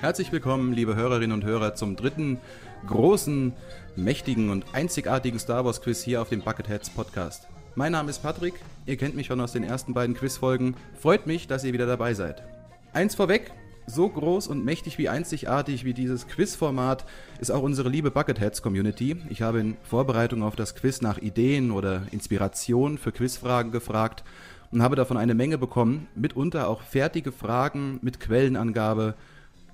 Herzlich willkommen, liebe Hörerinnen und Hörer, zum dritten großen, mächtigen und einzigartigen Star Wars Quiz hier auf dem Bucketheads Podcast. Mein Name ist Patrick, ihr kennt mich schon aus den ersten beiden Quizfolgen. Freut mich, dass ihr wieder dabei seid. Eins vorweg, so groß und mächtig wie einzigartig wie dieses Quizformat ist auch unsere liebe Bucketheads Community. Ich habe in Vorbereitung auf das Quiz nach Ideen oder Inspiration für Quizfragen gefragt und habe davon eine Menge bekommen, mitunter auch fertige Fragen mit Quellenangabe.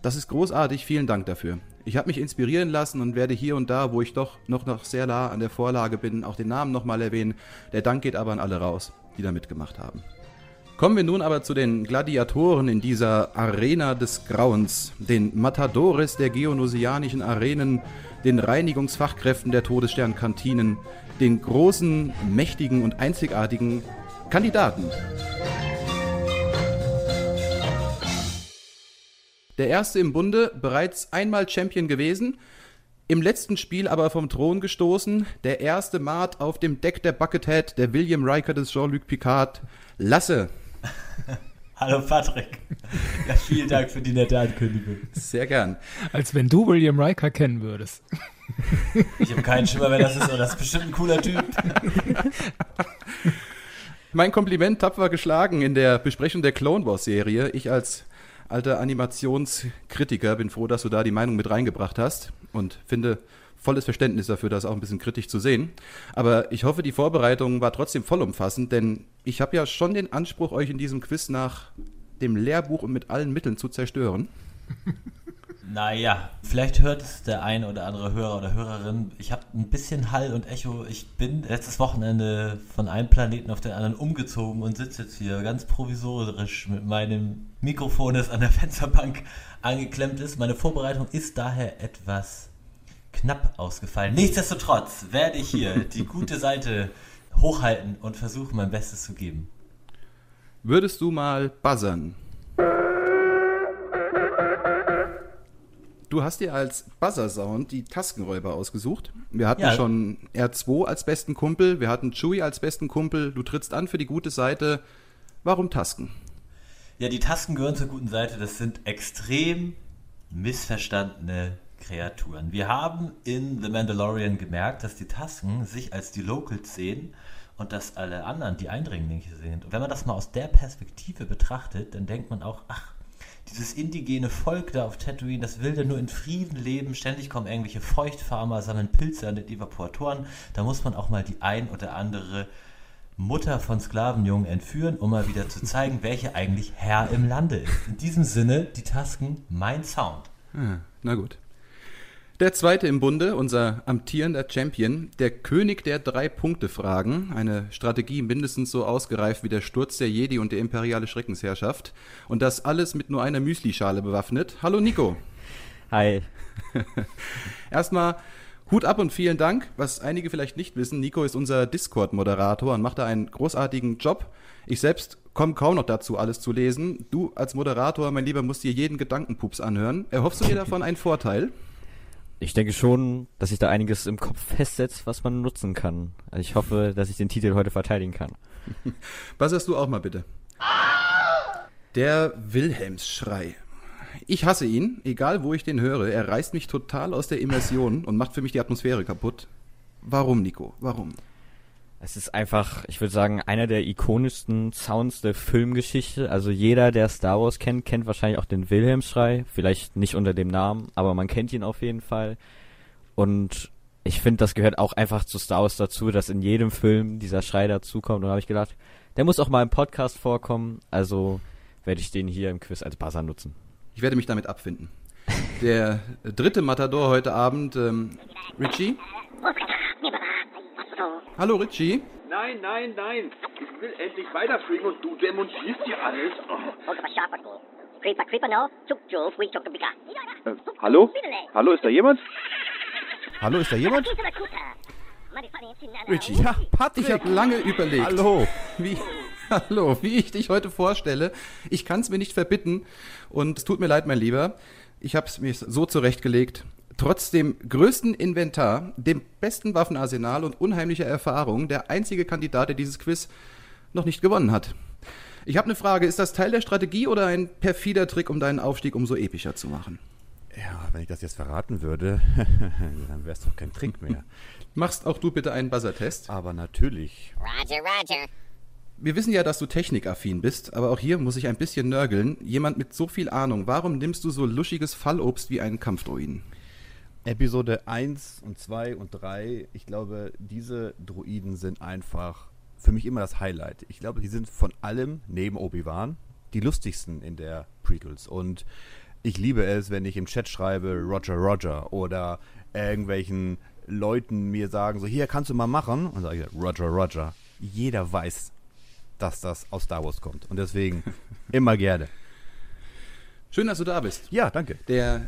Das ist großartig, vielen Dank dafür. Ich habe mich inspirieren lassen und werde hier und da, wo ich doch noch, noch sehr nah an der Vorlage bin, auch den Namen nochmal erwähnen. Der Dank geht aber an alle raus, die da mitgemacht haben. Kommen wir nun aber zu den Gladiatoren in dieser Arena des Grauens, den Matadores der geonosianischen Arenen, den Reinigungsfachkräften der Todessternkantinen, den großen, mächtigen und einzigartigen Kandidaten. Der erste im Bunde, bereits einmal Champion gewesen, im letzten Spiel aber vom Thron gestoßen, der erste Mart auf dem Deck der Buckethead, der William Riker des Jean-Luc Picard, Lasse. Hallo Patrick. Ja, vielen Dank für die nette Ankündigung. Sehr gern. Als wenn du William Riker kennen würdest. Ich habe keinen Schimmer, wer das ist, aber das ist bestimmt ein cooler Typ. Mein Kompliment tapfer geschlagen in der Besprechung der Clone Wars Serie. Ich als alter Animationskritiker bin froh, dass du da die Meinung mit reingebracht hast und finde volles Verständnis dafür, das auch ein bisschen kritisch zu sehen. Aber ich hoffe, die Vorbereitung war trotzdem vollumfassend, denn ich habe ja schon den Anspruch, euch in diesem Quiz nach dem Lehrbuch und mit allen Mitteln zu zerstören. Naja, vielleicht hört es der eine oder andere Hörer oder Hörerin. Ich habe ein bisschen Hall und Echo. Ich bin letztes Wochenende von einem Planeten auf den anderen umgezogen und sitze jetzt hier ganz provisorisch mit meinem Mikrofon, das an der Fensterbank angeklemmt ist. Meine Vorbereitung ist daher etwas knapp ausgefallen. Nichtsdestotrotz werde ich hier die gute Seite hochhalten und versuchen, mein Bestes zu geben. Würdest du mal buzzern? Du hast dir als Buzzer-Sound die Taskenräuber ausgesucht. Wir hatten Ja. schon R2 als besten Kumpel, wir hatten Chewie als besten Kumpel. Du trittst an für die gute Seite. Warum Tasken? Ja, die Tasken gehören zur guten Seite. Das sind extrem missverstandene Kreaturen. Wir haben in The Mandalorian gemerkt, dass die Tasken sich als die Locals sehen und dass alle anderen die Eindringlinge sind. Und wenn man das mal aus der Perspektive betrachtet, dann denkt man auch, ach, dieses indigene Volk da auf Tatooine, das will da nur in Frieden leben. Ständig kommen irgendwelche Feuchtfarmer, sammeln Pilze an den Evaporatoren. Da muss man auch mal die ein oder andere Mutter von Sklavenjungen entführen, um mal wieder zu zeigen, welche eigentlich Herr im Lande ist. In diesem Sinne, die Tasken, mein Sound. Ah, na gut. Der zweite im Bunde, unser amtierender Champion, der König der Drei-Punkte-Fragen, eine Strategie mindestens so ausgereift wie der Sturz der Jedi und der imperiale Schreckensherrschaft. Und das alles mit nur einer Müslischale bewaffnet. Hallo Nico. Hi. Erstmal Hut ab und vielen Dank. Was einige vielleicht nicht wissen, Nico ist unser Discord-Moderator und macht da einen großartigen Job. Ich selbst komme kaum noch dazu, alles zu lesen. Du als Moderator, mein Lieber, musst dir jeden Gedankenpups anhören. Erhoffst du dir davon einen Vorteil? Ich denke schon, dass sich da einiges im Kopf festsetzt, was man nutzen kann. Also ich hoffe, dass ich den Titel heute verteidigen kann. Was hast du auch mal bitte? Der Wilhelmsschrei. Ich hasse ihn, egal wo ich den höre. Er reißt mich total aus der Immersion und macht für mich die Atmosphäre kaputt. Warum, Nico? Warum? Es ist einfach, ich würde sagen, einer der ikonischsten Sounds der Filmgeschichte. Also jeder, der Star Wars kennt, kennt wahrscheinlich auch den Wilhelmsschrei. Vielleicht nicht unter dem Namen, aber man kennt ihn auf jeden Fall. Und ich finde, das gehört auch einfach zu Star Wars dazu, dass in jedem Film dieser Schrei dazukommt. Und da habe ich gedacht, der muss auch mal im Podcast vorkommen. Also werde ich den hier im Quiz als Buzzer nutzen. Ich werde mich damit abfinden. Der dritte Matador heute Abend, ähm, Richie. Hallo Richie. Nein, nein, nein. Ich will endlich weiterfliegen und du demontierst hier alles. Oh. Creeper, creeper, no. Äh, hallo? Hallo, ist da jemand? Hallo, ist da jemand? Richie. Ja, Patrick. Ich habe lange überlegt. Hallo. Wie, hallo, wie ich dich heute vorstelle. Ich kann es mir nicht verbitten und es tut mir leid, mein Lieber. Ich habe es mir so zurechtgelegt. Trotz dem größten Inventar, dem besten Waffenarsenal und unheimlicher Erfahrung, der einzige Kandidat, der dieses Quiz noch nicht gewonnen hat. Ich habe eine Frage. Ist das Teil der Strategie oder ein perfider Trick, um deinen Aufstieg umso epischer zu machen? Ja, wenn ich das jetzt verraten würde, dann wäre es doch kein Trick mehr. Machst auch du bitte einen Buzzer-Test? Aber natürlich. Roger, Roger. Wir wissen ja, dass du technikaffin bist, aber auch hier muss ich ein bisschen nörgeln. Jemand mit so viel Ahnung, warum nimmst du so luschiges Fallobst wie einen Kampfdruiden? Episode 1 und 2 und 3, ich glaube, diese Druiden sind einfach für mich immer das Highlight. Ich glaube, die sind von allem, neben Obi-Wan, die lustigsten in der Prequels. Und ich liebe es, wenn ich im Chat schreibe Roger Roger oder irgendwelchen Leuten mir sagen, so hier kannst du mal machen. Und sage ich Roger Roger. Jeder weiß, dass das aus Star Wars kommt. Und deswegen immer gerne. Schön, dass du da bist. Ja, danke. Der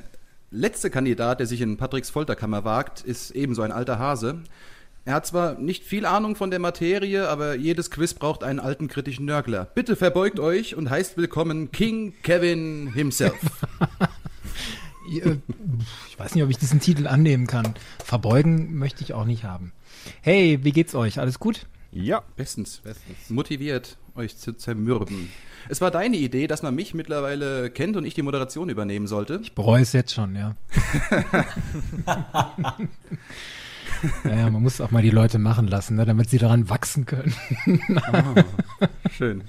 letzte Kandidat, der sich in Patricks Folterkammer wagt, ist ebenso ein alter Hase. Er hat zwar nicht viel Ahnung von der Materie, aber jedes Quiz braucht einen alten kritischen Nörgler. Bitte verbeugt euch und heißt willkommen King Kevin himself. Ich weiß nicht, ob ich diesen Titel annehmen kann. Verbeugen möchte ich auch nicht haben. Hey, wie geht's euch? Alles gut? Ja. Bestens, bestens. Motiviert, euch zu zermürben. Es war deine Idee, dass man mich mittlerweile kennt und ich die Moderation übernehmen sollte. Ich bereue es jetzt schon, ja. naja, man muss auch mal die Leute machen lassen, ne, damit sie daran wachsen können. Schön,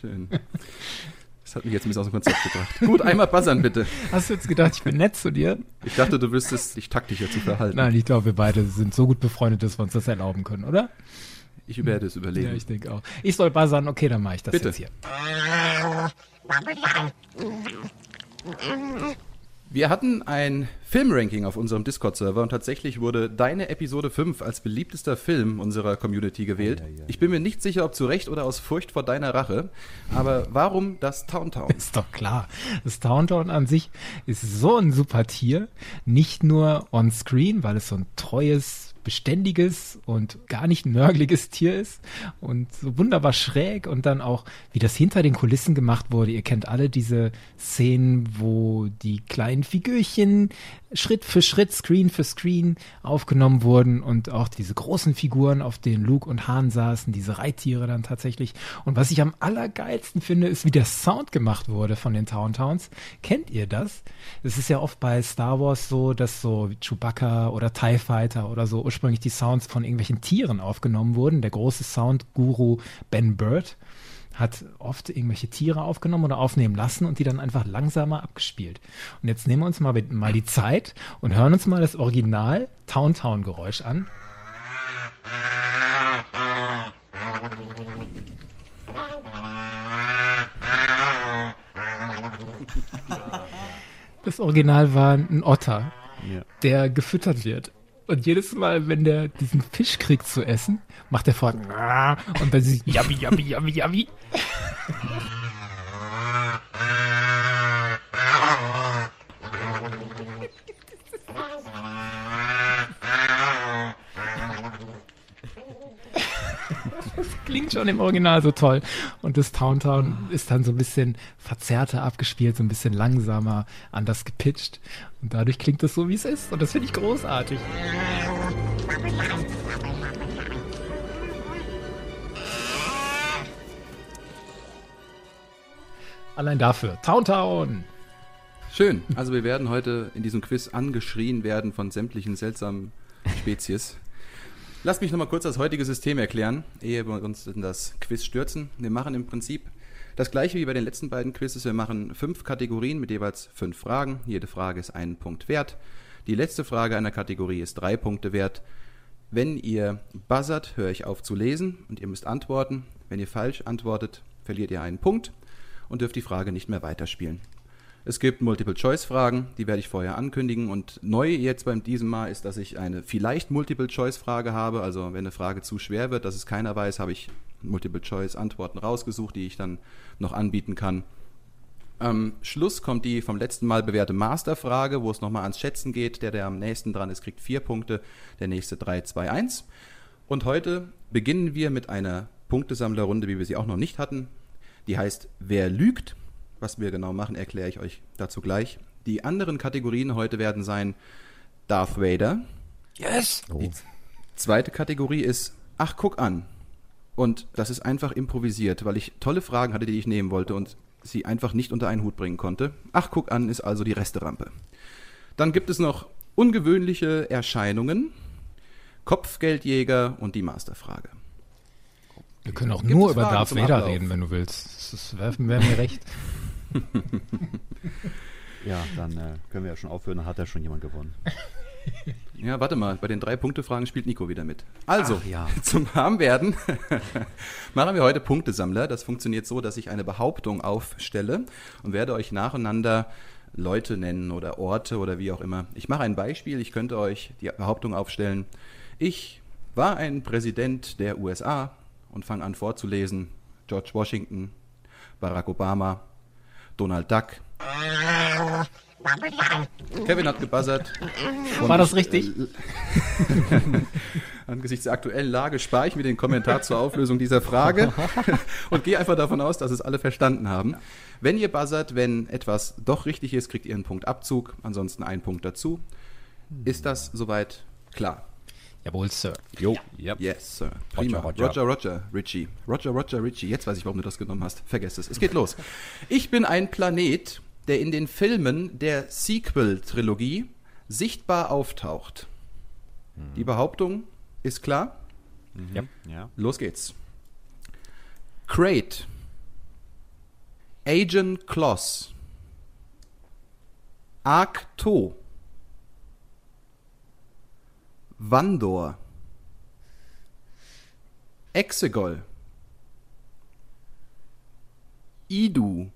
schön. Das hat mich jetzt ein bisschen aus dem Konzept gebracht. Gut, einmal buzzern bitte. Hast du jetzt gedacht, ich bin nett zu dir? Ich dachte, du wüsstest dich taktischer zu verhalten. Nein, ich glaube, wir beide sind so gut befreundet, dass wir uns das erlauben können, oder? Ich werde es Ja, überlegen. ich denke auch. Ich soll buzzern, okay, dann mache ich das Bitte. jetzt hier. Wir hatten ein Filmranking auf unserem Discord-Server und tatsächlich wurde deine Episode 5 als beliebtester Film unserer Community gewählt. Ich bin mir nicht sicher, ob zu Recht oder aus Furcht vor deiner Rache. Aber warum das Town Town? Ist doch klar. Das Downtown an sich ist so ein super Tier. Nicht nur on screen, weil es so ein treues, beständiges und gar nicht nörgliges Tier ist und so wunderbar schräg und dann auch, wie das hinter den Kulissen gemacht wurde. Ihr kennt alle diese Szenen, wo die kleinen Figürchen Schritt für Schritt, Screen für Screen aufgenommen wurden und auch diese großen Figuren, auf denen Luke und Han saßen, diese Reittiere dann tatsächlich. Und was ich am allergeilsten finde, ist, wie der Sound gemacht wurde von den Town Towns. Kennt ihr das? Es ist ja oft bei Star Wars so, dass so Chewbacca oder TIE Fighter oder so ursprünglich die Sounds von irgendwelchen Tieren aufgenommen wurden. Der große Soundguru Ben Bird hat oft irgendwelche Tiere aufgenommen oder aufnehmen lassen und die dann einfach langsamer abgespielt. Und jetzt nehmen wir uns mal, mal die Zeit und hören uns mal das Original Town Town Geräusch an. Das Original war ein Otter, Ja. der gefüttert wird. Und jedes Mal, wenn der diesen Fisch kriegt zu essen, macht er fort und dann sie yummy, yummy, yummy, yummy. klingt schon im Original so toll. Und das Town Town ist dann so ein bisschen verzerrter abgespielt, so ein bisschen langsamer, anders gepitcht. Und dadurch klingt es so, wie es ist. Und das finde ich großartig. Allein dafür. Town Town! Schön. Also wir werden heute in diesem Quiz angeschrien werden von sämtlichen seltsamen Spezies. Lasst mich nochmal kurz das heutige System erklären, ehe wir uns in das Quiz stürzen. Wir machen im Prinzip das gleiche wie bei den letzten beiden Quizzes. Wir machen fünf Kategorien mit jeweils fünf Fragen. Jede Frage ist einen Punkt wert. Die letzte Frage einer Kategorie ist drei Punkte wert. Wenn ihr buzzert, höre ich auf zu lesen und ihr müsst antworten. Wenn ihr falsch antwortet, verliert ihr einen Punkt und dürft die Frage nicht mehr weiterspielen. Es gibt Multiple-Choice-Fragen, die werde ich vorher ankündigen. Und neu jetzt beim diesem Mal ist, dass ich eine vielleicht Multiple-Choice-Frage habe. Also wenn eine Frage zu schwer wird, dass es keiner weiß, habe ich Multiple-Choice-Antworten rausgesucht, die ich dann noch anbieten kann. Am Schluss kommt die vom letzten Mal bewährte Masterfrage, wo es nochmal ans Schätzen geht. Der, der am nächsten dran ist, kriegt vier Punkte, der nächste drei, zwei, eins. Und heute beginnen wir mit einer Punktesammlerrunde, wie wir sie auch noch nicht hatten. Die heißt Wer lügt? Was wir genau machen, erkläre ich euch dazu gleich. Die anderen Kategorien heute werden sein Darth Vader. Yes! Die zweite Kategorie ist Ach, guck an. Und das ist einfach improvisiert, weil ich tolle Fragen hatte, die ich nehmen wollte und sie einfach nicht unter einen Hut bringen konnte. Ach, guck an ist also die Resterampe. Dann gibt es noch ungewöhnliche Erscheinungen, Kopfgeldjäger und die Masterfrage. Wir können auch Gibt nur über Fragen Darth Vader reden, wenn du willst. Das wäre wär mir recht. Ja, dann äh, können wir ja schon aufhören, dann hat ja schon jemand gewonnen. Ja, warte mal, bei den drei Punkte-Fragen spielt Nico wieder mit. Also, ja. zum Warmwerden machen wir heute Punktesammler. Das funktioniert so, dass ich eine Behauptung aufstelle und werde euch nacheinander Leute nennen oder Orte oder wie auch immer. Ich mache ein Beispiel, ich könnte euch die Behauptung aufstellen. Ich war ein Präsident der USA und fange an vorzulesen. George Washington, Barack Obama, Donald Duck. Kevin hat gebuzzert. War das richtig? Angesichts der aktuellen Lage spare ich mir den Kommentar zur Auflösung dieser Frage und gehe einfach davon aus, dass es alle verstanden haben. Wenn ihr buzzert, wenn etwas doch richtig ist, kriegt ihr einen Punkt Abzug, ansonsten einen Punkt dazu. Ist das soweit klar? Jawohl, Sir. Jo, yep. Yes, Sir. Prima. Roger, Roger, Roger. Roger, Richie. Roger, Roger, Richie. Jetzt weiß ich, warum du das genommen hast. Vergesst es. Es geht los. Ich bin ein Planet, der in den Filmen der Sequel-Trilogie sichtbar auftaucht. Die Behauptung ist klar. Ja. ja. Los geht's. Crate. Agent Kloss. Arcto. Vandor. Exegol. Idu.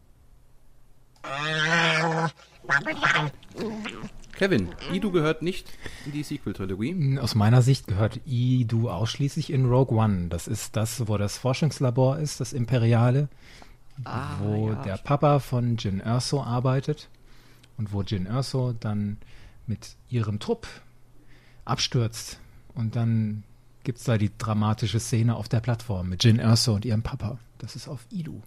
Kevin, Idu gehört nicht in die Sequel-Trilogie. Aus meiner Sicht gehört Idu ausschließlich in Rogue One. Das ist das, wo das Forschungslabor ist, das Imperiale, wo der Papa von Jin Erso arbeitet und wo Jin Erso dann mit ihrem Trupp abstürzt. Und dann gibt es da die dramatische Szene auf der Plattform mit Jin Erso und ihrem Papa. Das ist auf Idu.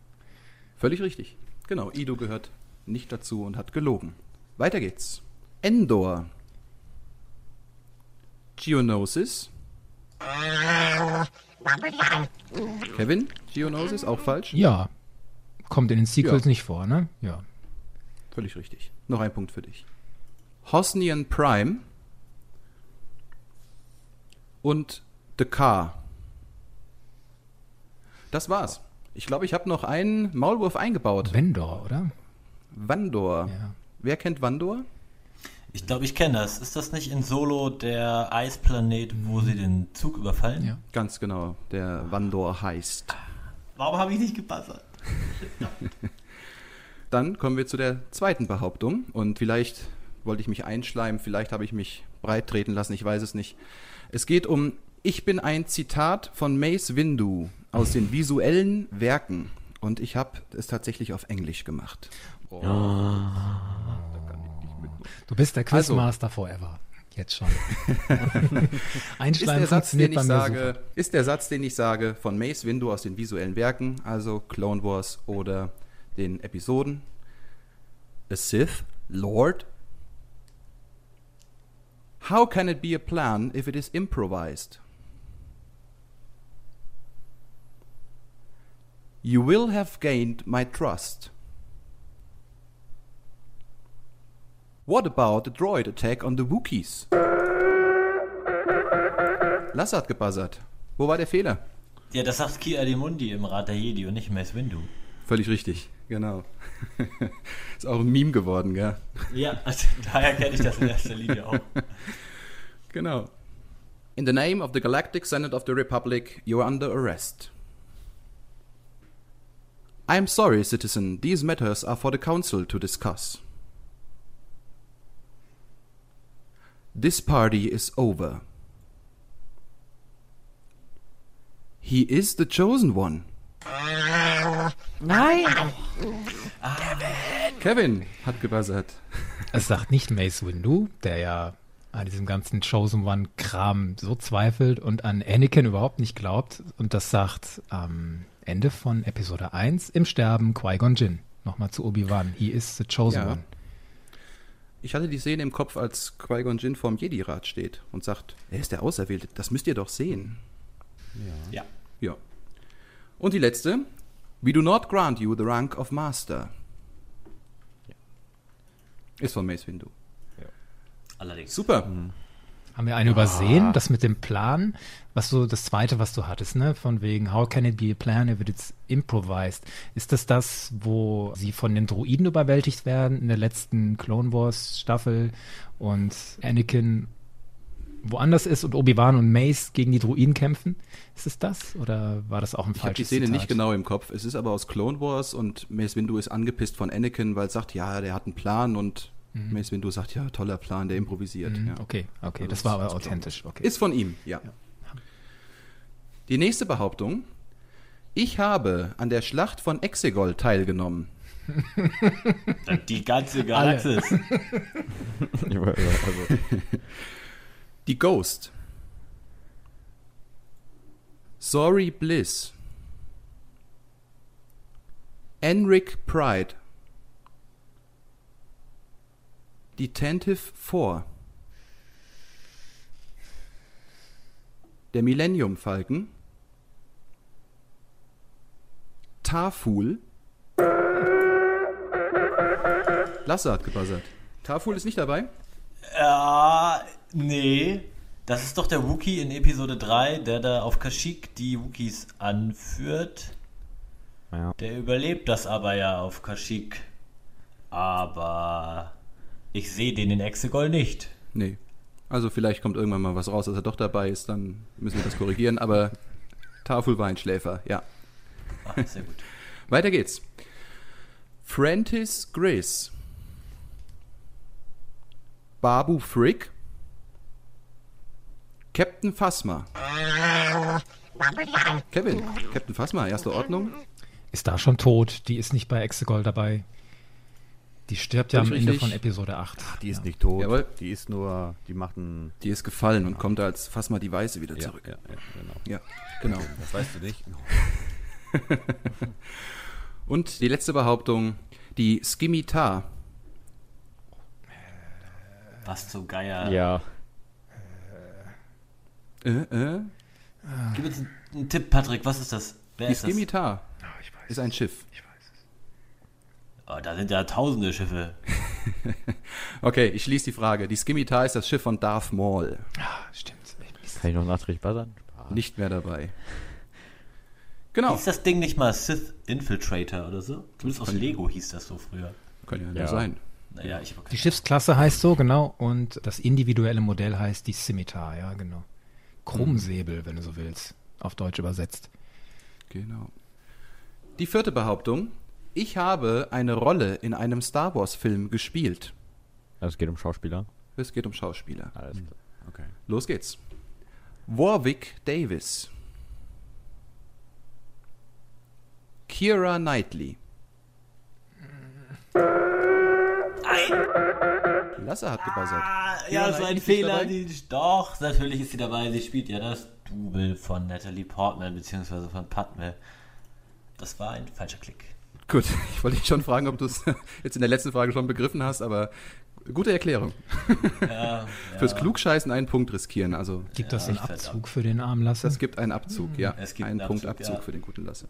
Völlig richtig. Genau, Ido gehört nicht dazu und hat gelogen. Weiter geht's. Endor. Geonosis. Kevin, Geonosis, auch falsch? Ja, kommt in den Sequels Ja. nicht vor, ne? Ja. Völlig richtig. Noch ein Punkt für dich. Hosnian Prime und The Car. Das war's. Ich glaube, ich habe noch einen Maulwurf eingebaut. Vendor, oder? Vandor. Ja. Wer kennt Vandor? Ich glaube, ich kenne das. Ist das nicht in Solo der Eisplanet, wo sie den Zug überfallen? Ja. Ganz genau, der Vandor heißt. Warum habe ich nicht gebuzzert? Dann kommen wir zu der zweiten Behauptung und vielleicht wollte ich mich einschleimen, vielleicht habe ich mich breit treten lassen, ich weiß es nicht. Es geht um Ich bin ein Zitat von Mace Windu aus den visuellen Werken und ich habe es tatsächlich auf Englisch gemacht. Du bist der Also- Quizmaster forever. Jetzt schon. Ist Einschleimen der, Satz, den ich sage, ist der Satz, den ich sage, von Mace Windu aus den visuellen Werken, also Clone Wars oder den Episoden? A Sith Lord? How can it be a plan if it is improvised? You will have gained my trust. What about the droid attack on the Wookiees? Lasse hat gebuzzert. Wo war der Fehler? Ja, das sagt Ki Adimundi im Rat der Jedi und nicht Mace Windu. Völlig richtig, genau. Ist auch ein Meme geworden, gell? Ja, also, daher kenne ich das in erster Linie auch. Genau. In the name of the Galactic Senate of the Republic, you are under arrest. I am sorry, citizen. These matters are for the Council to discuss. This party is over. He is the chosen one. Nein! Kevin hat gebuzzert. Es sagt nicht Mace Windu, der ja an diesem ganzen Chosen One-Kram so zweifelt und an Anakin überhaupt nicht glaubt. Und das sagt am Ende von Episode 1 im Sterben Qui-Gon Jinn. Nochmal zu Obi-Wan. He is the Chosen Ja. One. Ich hatte die Szene im Kopf, als Qui-Gon Jinn vorm Jedi-Rat steht und sagt, er ist der Auserwählte, das müsst ihr doch sehen. Ja. Ja. Und die letzte. We do not grant you the rank of Master. Ist von Mace Windu. Allerdings. Super. Haben wir einen übersehen, das mit dem Plan, was so das zweite, was du hattest, ne? Von wegen, how can it be a plan if it's improvised? Ist das das, wo sie von den Druiden überwältigt werden in der letzten Clone Wars Staffel und Anakin woanders ist und Obi-Wan und Mace gegen die Druiden kämpfen? Ist es das oder war das auch ein Ich habe die falsches Szene Zitat? nicht genau im Kopf. Es ist aber aus Clone Wars und Mace Windu ist angepisst von Anakin, weil er sagt, ja, der hat einen Plan und Mace Windu sagt, ja, toller Plan, der improvisiert. Mhm, Ja. Okay, okay, Also das das war aber authentisch. Okay. Ist von ihm, ja. Die nächste Behauptung. Ich habe an der Schlacht von Exegol teilgenommen. Die ganze Galaxis. also, Die Ghost. Sorry Bliss. Enric Pride. Detentive 4. Der Millennium Falken. Taful. Lasse hat gebuzzert. Taful ist nicht dabei. Ja, nee. Das ist doch der Wookie in Episode 3, der da auf Kashyyyk die Wookies anführt. ja. Der überlebt das aber ja auf Kashyyyk. Aber ich sehe den in Exegol nicht. Nee. Also vielleicht kommt irgendwann mal was raus, dass er doch dabei ist, dann müssen wir das korrigieren. Aber Tafel war ein Schläfer, ja. Ah, sehr gut. Weiter geht's. Francis Grace. Babu Frick. Captain Phasma. Kevin, Captain Phasma, erste Ordnung. Ist da schon tot, die ist nicht bei Exegol dabei. Die stirbt ja am Ende von Episode 8. Die ist nicht tot. Jawohl. Die ist nur, die macht ein. Die ist gefallen und kommt als Phasma die Weiße wieder zurück. Ja, ja, genau. Ja, genau. Das weißt du nicht. Und die letzte Behauptung, die Skimitar. Was zum Geier. ja. Äh, äh? Gib uns einen, einen Tipp, Patrick, was ist das? Wer Die ist das? Skimitar ist ein Schiff. Oh, da sind ja tausende Schiffe. Okay, ich schließe die Frage. Die Skimitar ist das Schiff von Darth Maul. Ah, stimmt. Kann ich noch nachträglich buzzern? Nicht mehr dabei. Genau. Hieß das Ding nicht mal Sith Infiltrator oder so? Zumindest aus Lego hieß das so früher. Kann ja, nur Ja. sein. Naja, ich habe Die Schiffsklasse heißt so, genau, und das individuelle Modell heißt die Scimitar, ja, genau. Krummsäbel, wenn du so willst, auf Deutsch übersetzt. Genau. Die vierte Behauptung. Ich habe eine Rolle in einem Star Wars-Film gespielt. Also es geht um Schauspieler. Es geht um Schauspieler. Alles klar. Okay. Los geht's. Warwick Davis. Kira Knightley. Lasse hat gebuzzert. Ah, ja, so ein Fehler. Die, doch, natürlich ist sie dabei. Sie spielt ja das Double von Natalie Portman beziehungsweise von Padme. Das war ein falscher Klick. Gut, ich wollte dich schon fragen, ob du es jetzt in der letzten Frage schon begriffen hast, aber gute Erklärung. Ja, Fürs ja. Klugscheißen einen Punkt riskieren. Also Gibt Ja, das einen ich fällt Abzug für den armen Lasse? das gibt einen Abzug, ja. Es gibt einen einen Punkt Abzug, Abzug ja. für den guten Lasse.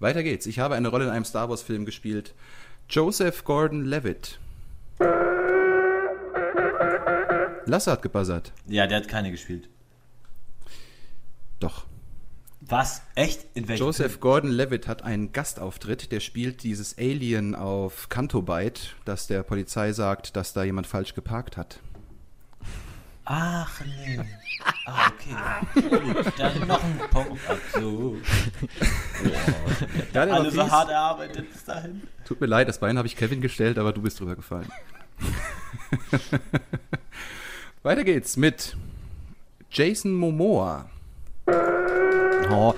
Weiter geht's. Ich habe eine Rolle in einem Star Wars-Film gespielt. Joseph Gordon-Levitt. Lasse hat gebuzzert. ja, der hat keine gespielt. Doch. Was? Echt? In welchem Joseph Gordon-Levitt hat einen Gastauftritt. Der spielt dieses Alien auf Cantobite, das der Polizei sagt, dass da jemand falsch geparkt hat. Ach nee. Ah, okay. Gut, dann noch ein Punktabzug. Ja, der war Alle so hart erarbeitet bis dahin. Tut mir leid, das Bein habe ich Kevin gestellt, aber du bist drüber gefallen. Weiter geht's mit Jason Momoa. Oh,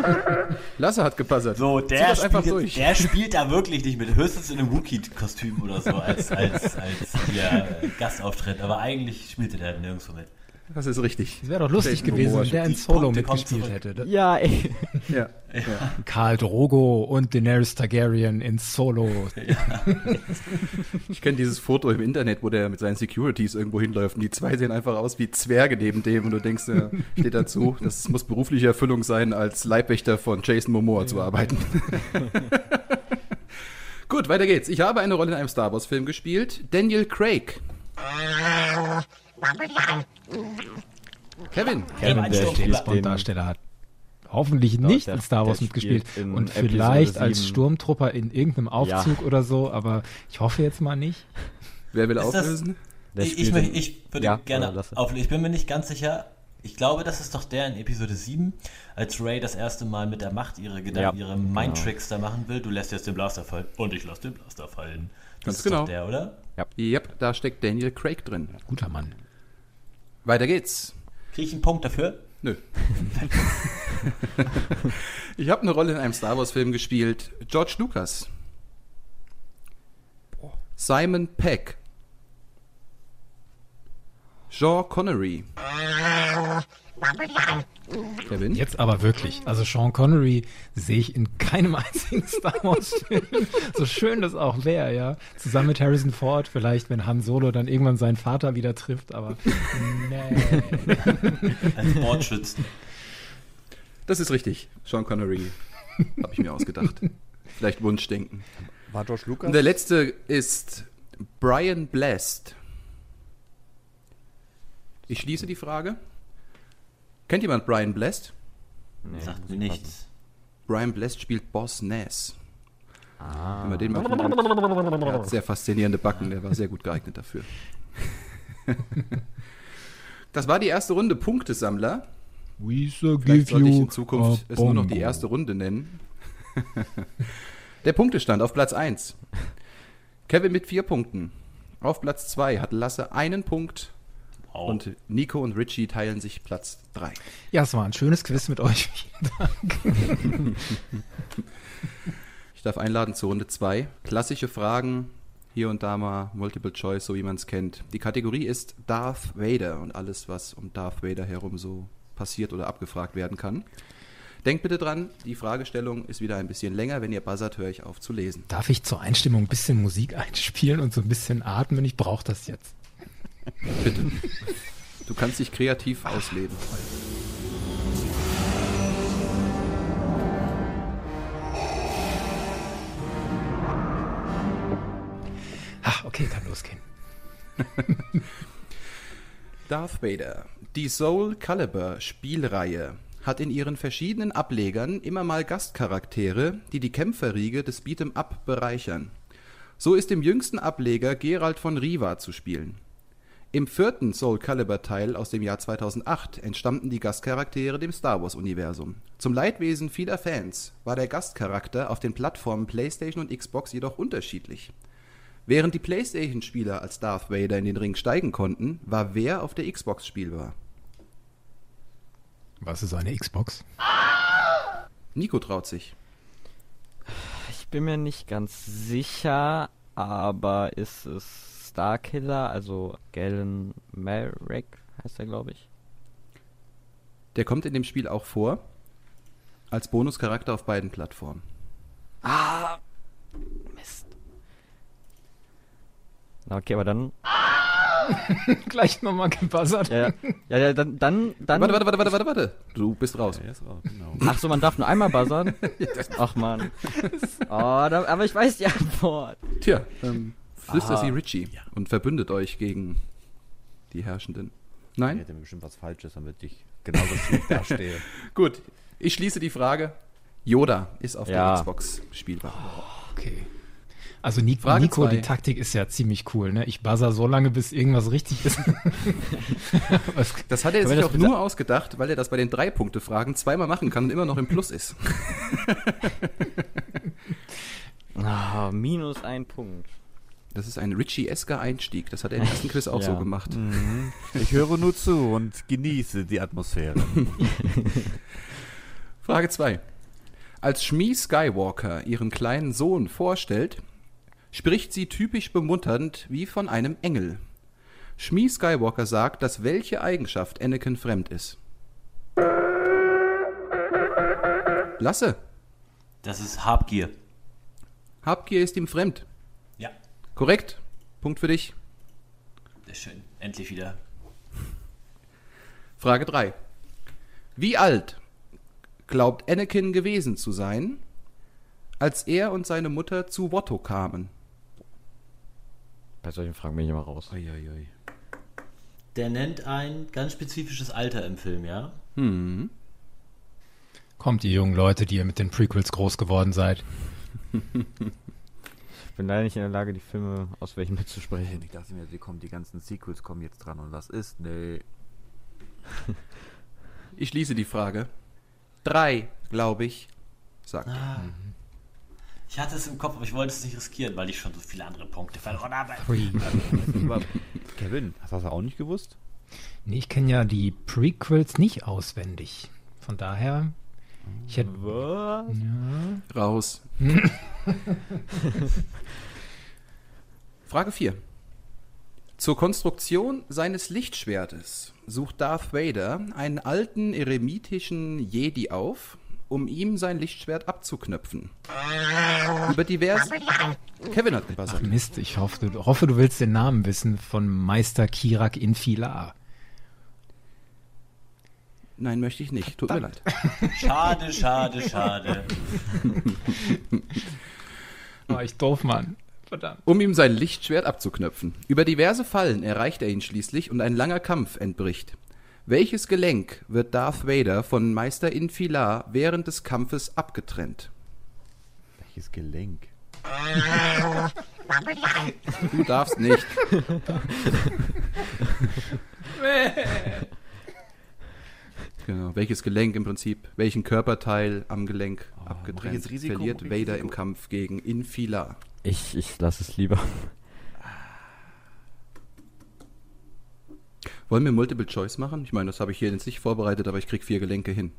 Lasse hat gebuzzert. So, der spielt, durch. der spielt da wirklich nicht mit. Höchstens in einem Wookiee-Kostüm oder so als, als, als äh, Gastauftritt. Aber eigentlich spielte der nirgendwo mit. Das ist richtig. Das wäre doch lustig Jason gewesen, wenn der in die Solo mitgespielt hätte. ne? ja, ey. Ja. Karl Drogo und Daenerys Targaryen in Solo. Ich kenne dieses Foto im Internet, wo der mit seinen Securities irgendwo hinläuft und die zwei sehen einfach aus wie Zwerge neben dem und du denkst, ja, steht dazu, das muss berufliche Erfüllung sein, als Leibwächter von Jason Momoa zu arbeiten. Gut, weiter geht's. Ich habe eine Rolle in einem Star Wars Film gespielt. Daniel Craig. Kevin, Kevin, der Sturmtruppler. James Bond-Darsteller hat hoffentlich Doch, nicht der- in Star Wars mitgespielt und Episode vielleicht als 7. Sturmtrupper in irgendeinem Aufzug oder so, aber ich hoffe jetzt mal nicht. wer will Ist das- auflösen? Der Ich, ich, möchte- ich würde Ja, gerne auflösen. Ich bin mir nicht ganz sicher. Ich glaube, das ist doch der in Episode 7, als Ray das erste Mal mit der Macht ihre Gedanken, Ja, ihre Mind-Tricks da machen will. Du lässt jetzt den Blaster fallen. Und ich lasse den Blaster fallen. Das Ganz ist genau. doch der, oder? Yep, da steckt Daniel Craig drin. Guter Mann. Weiter geht's. Kriege ich einen Punkt dafür? Nö. ich habe eine Rolle in einem Star Wars-Film gespielt. George Lucas. Simon Peck. Jean Connery. Kevin? Jetzt aber wirklich. Also Sean Connery sehe ich in keinem einzigen Star Wars-Film. so schön das auch wäre, ja. Zusammen mit Harrison Ford, vielleicht, wenn Han Solo dann irgendwann seinen Vater wieder trifft, aber nee. Als Bordschützen. Das ist richtig. Sean Connery. Habe ich mir ausgedacht. Vielleicht Wunschdenken. War George Lucas? Und der letzte ist Brian Blast. Ich schließe die Frage. Kennt jemand Brian Blast? Nee, Sagt mir ich nichts. Brian Blast spielt Boss Nass. Ah. Wenn man den mal. Der hat sehr faszinierende Backen, der war sehr gut geeignet dafür. Das war die erste Runde Punktesammler. We so Vielleicht give sollte ich in Zukunft es nur noch die erste Runde nennen. Der Punktestand auf Platz 1. Kevin mit vier Punkten. Auf Platz 2 hat Lasse einen Punkt Wow. und Nico und Richie teilen sich Platz 3. Ja, es war ein schönes Quiz mit euch. Vielen Dank. Ich darf einladen zur Runde 2. Klassische Fragen, hier und da mal Multiple Choice, so wie man es kennt. Die Kategorie ist Darth Vader und alles, was um Darth Vader herum so passiert oder abgefragt werden kann. Denkt bitte dran, die Fragestellung ist wieder ein bisschen länger. Wenn ihr buzzert, höre ich auf zu lesen. Darf ich zur Einstimmung ein bisschen Musik einspielen und so ein bisschen atmen? Ich brauche das jetzt. Bitte. Du kannst dich kreativ ausleben. Ach, okay, kann losgehen. Darth Vader. Die Soul Calibur Spielreihe hat in ihren verschiedenen Ablegern immer mal Gastcharaktere, die die Kämpferriege des Beat'em Up bereichern. So ist im jüngsten Ableger Geralt von Riva zu spielen. Im vierten Soul Calibur Teil aus dem Jahr 2008 entstammten die Gastcharaktere dem Star Wars Universum. Zum Leidwesen vieler Fans war der Gastcharakter auf den Plattformen PlayStation und Xbox jedoch unterschiedlich. Während die PlayStation-Spieler als Darth Vader in den Ring steigen konnten, war wer auf der Xbox spielbar. Was ist eine Xbox? Nico traut sich. Ich bin mir nicht ganz sicher, aber ist es Starkiller, also Galen Marek heißt er, glaube ich. Der kommt in dem Spiel auch vor. Als Bonuscharakter auf beiden Plattformen. Ah, Mist. Na, okay, aber dann. Gleich nochmal gebuzzert. Ja, ja, ja dann, dann, dann. Warte, warte, warte, warte, warte, warte. Du bist raus. Ja, ist raus, genau. Ach so, man darf nur einmal buzzern? Ach man. Oh, da, aber ich weiß die Antwort. Tja, ähm, flüstert Ah. sie Richie und verbündet euch gegen die Herrschenden. Ich Nein? hätte mir bestimmt was Falsches, damit ich genauso viel dastehe. Gut. Ich schließe die Frage. Yoda ist auf Ja. der Xbox spielbar. Okay. Also Nico, Frage Nico zwei. die Taktik ist ja ziemlich cool, ne? Ich buzzer so lange, bis irgendwas richtig ist. Was, Das hat er sich auch nur ausgedacht, weil er das bei den Drei-Punkte-Fragen zweimal machen kann und immer noch im Plus ist. Ah, minus ein Punkt. Das ist ein Richie-esker Einstieg. Das hat er im ersten Quiz auch so Ja. gemacht. Mhm. Ich höre nur zu und genieße die Atmosphäre. Frage 2. Als Shmi Skywalker ihren kleinen Sohn vorstellt, spricht sie typisch bemunternd wie von einem Engel. Shmi Skywalker sagt, dass welche Eigenschaft Anakin fremd ist. Lasse, Das ist Habgier. Habgier ist ihm fremd. Korrekt. Punkt für dich. sehr schön. Endlich wieder. Frage 3. Wie alt glaubt Anakin gewesen zu sein, als er und seine Mutter zu Watto kamen? Bei solchen Fragen bin ich immer raus. Uiuiui. Der nennt ein ganz spezifisches Alter im Film, ja? Hm. Kommt, ihr jungen Leute, die ihr mit den Prequels groß geworden seid. Ich bin leider nicht in der Lage, die Filme auswählen mitzusprechen. Ich dachte mir, die, kommen, die ganzen Sequels kommen jetzt dran und was ist? Nee. Ich schließe die Frage. Drei, glaube ich, sagt. Ich hatte es im Kopf, aber ich wollte es nicht riskieren, weil ich schon so viele andere Punkte verloren habe. Kevin, hast du das auch nicht gewusst? Nee, ich kenne ja die Prequels nicht auswendig. Von daher, ich hätte. Was? Ja, Raus. Frage 4. Zur Konstruktion seines Lichtschwertes sucht Darth Vader einen alten eremitischen Jedi auf, um ihm sein Lichtschwert abzuknöpfen. Über diverse... Kevin hat Ach gebuzzert. Mist, ich hoffe du, hoffe, du willst den Namen wissen von Meister Kirak Infilar. Nein, möchte ich nicht. Tut mir leid. Schade, schade, schade. War ich doof, Mann. Verdammt. Um ihm sein Lichtschwert abzuknöpfen. Über diverse Fallen erreicht er ihn schließlich und ein langer Kampf entbricht. Welches Gelenk wird Darth Vader von Meister Infilar während des Kampfes abgetrennt? Welches Gelenk? Du darfst nicht. genau, welches Gelenk im Prinzip, welchen Körperteil am Gelenk ich abgetrennt jetzt Risiko, verliert ich Vader Risiko? im Kampf gegen Infilar? Ich, ich lasse es lieber. Wollen wir Multiple Choice machen? Ich meine, das habe ich hier jetzt nicht vorbereitet, aber ich krieg vier Gelenke hin.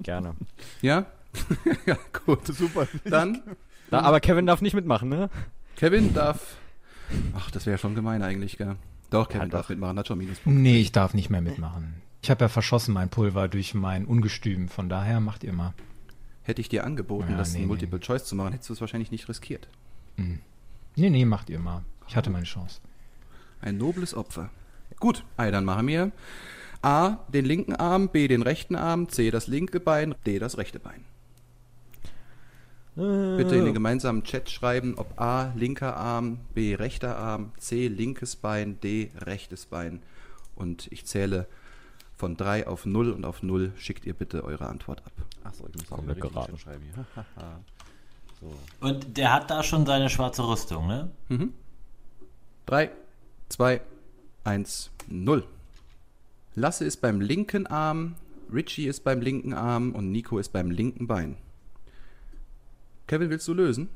Gerne. Ja? ja, gut. Super. Dann, Da, aber Kevin darf nicht mitmachen, ne? Kevin darf. Ach, das wäre schon gemein eigentlich, gell? Doch, Kevin Ja, darf mitmachen, hat schon Minuspunkte. Nee, ich darf nicht mehr mitmachen. Ich habe ja verschossen mein Pulver durch mein Ungestüm. Von daher macht ihr mal. Hätte ich dir angeboten, Ja, das nee, in nee. Multiple Choice zu machen, hättest du es wahrscheinlich nicht riskiert. Nee, nee, macht ihr mal. Ich hatte meine Chance. Ein nobles Opfer. Gut, also dann machen wir A, den linken Arm, B, den rechten Arm, C, das linke Bein, D, das rechte Bein. Bitte in den gemeinsamen Chat schreiben, ob A, linker Arm, B, rechter Arm, C, linkes Bein, D, rechtes Bein. Und ich zähle von 3 auf 0 und auf 0 schickt ihr bitte eure Antwort ab. Achso, ich muss auch richtig geraten. schreiben hier. so. Und der hat da schon seine schwarze Rüstung, ne? 3, 2, 1, 0. Lasse ist beim linken Arm, Richie ist beim linken Arm und Nico ist beim linken Bein. Kevin, willst du lösen?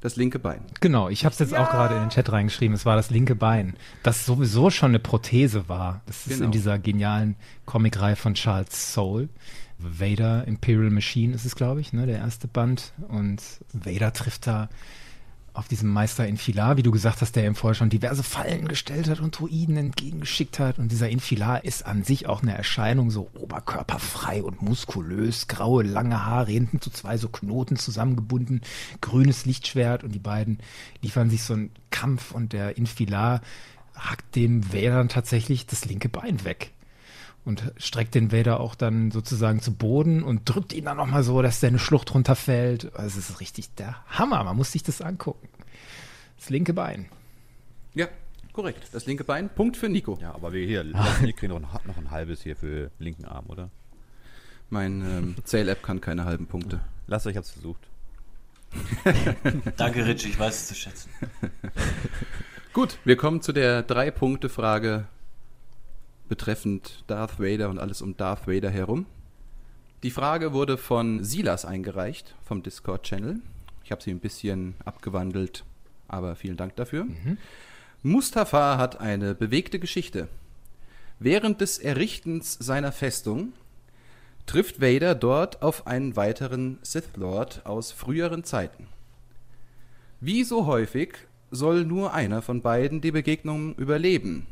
Das linke Bein. Genau, ich habe es jetzt auch gerade in den Chat reingeschrieben. Es war das linke Bein, das sowieso schon eine Prothese war. Das ist Genau. in dieser genialen Comicreihe von Charles Soule. Vader Imperial Machine ist es, glaube ich, ne, der erste Band. Und Vader trifft da auf diesen Meister Infilar, wie du gesagt hast, der ihm vorher schon diverse Fallen gestellt hat und Druiden entgegengeschickt hat. Und dieser Infilar ist an sich auch eine Erscheinung, so oberkörperfrei und muskulös, graue, lange Haare, hinten zu zwei so Knoten zusammengebunden, grünes Lichtschwert und die beiden liefern sich so einen Kampf und der Infilar hackt dem dann tatsächlich das linke Bein weg und streckt den Vader auch dann sozusagen zu Boden und drückt ihn dann nochmal so, dass der eine Schlucht runterfällt. Also es ist richtig der Hammer. Man muss sich das angucken. Das linke Bein. Ja, korrekt. Das linke Bein. Punkt für Nico. Ja, aber wir hier, wir kriegen noch ein, noch ein halbes hier für linken Arm, oder? Mein ähm, Zähl-App kann keine halben Punkte. Lasst euch, ich hab's versucht. Danke, Rich, ich weiß es zu schätzen. Gut, wir kommen zu der Drei-Punkte-Frage betreffend Darth Vader und alles um Darth Vader herum. Die Frage wurde von Silas eingereicht, vom Discord-Channel. Ich habe sie ein bisschen abgewandelt, aber vielen Dank dafür. Mustafa hat eine bewegte Geschichte. Während des Errichtens seiner Festung trifft Vader dort auf einen weiteren Sith Lord aus früheren Zeiten. Wie so häufig soll nur einer von beiden die Begegnung überleben.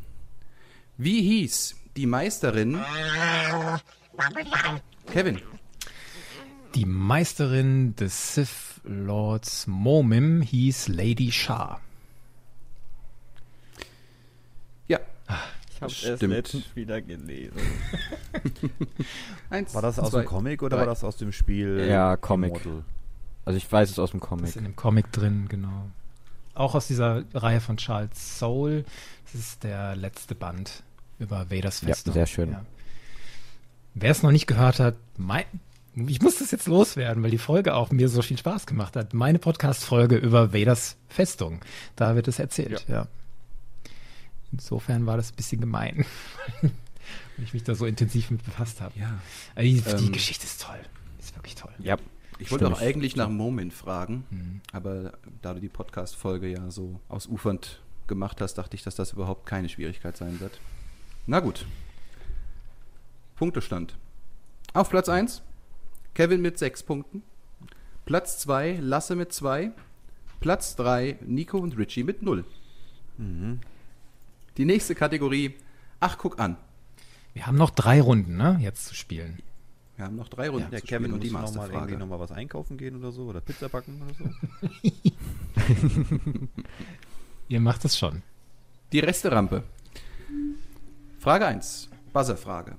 Wie hieß die Meisterin? Kevin. Die Meisterin des Sith Lords Momim hieß Lady Shah. Ja. Ich habe erst letztens wieder gelesen. Eins, War das aus zwei, dem Comic oder drei. war das aus dem Spiel? Ja, Comic. Immortal? Also ich weiß es aus dem Das Comic. ist in dem Comic drin, genau. auch aus dieser Reihe von Charles Soule. Das ist der letzte Band über Vaders Ja, Festung. sehr schön. Wer es noch nicht gehört hat, mein, ich muss das jetzt loswerden, weil die Folge auch mir so viel Spaß gemacht hat. Meine Podcast-Folge über Vaders Festung. Da wird es erzählt, ja. Insofern war das ein bisschen gemein, weil ich mich da so intensiv mit befasst habe. Ja. Aber Die, die Ähm, Geschichte ist toll. Ist wirklich toll. Ja. Ich wollte auch ich. eigentlich nach Moment fragen, Mhm. aber da du die Podcast-Folge ja so ausufernd gemacht hast, dachte ich, dass das überhaupt keine Schwierigkeit sein wird. Na gut. Punktestand. Auf Platz 1 Kevin mit 6 Punkten. Platz 2 Lasse mit 2. Platz 3 Nico und Richie mit 0. Die nächste Kategorie. Ach, guck an. Wir haben noch drei Runden, ne, jetzt zu spielen. Wir haben noch drei Runden Der zu Kevin spielen und die die noch mal irgendwie Masterfrage. noch mal was einkaufen gehen oder so oder Pizza backen oder so. Ihr macht es schon. Die Resterampe. Frage 1. Buzzerfrage.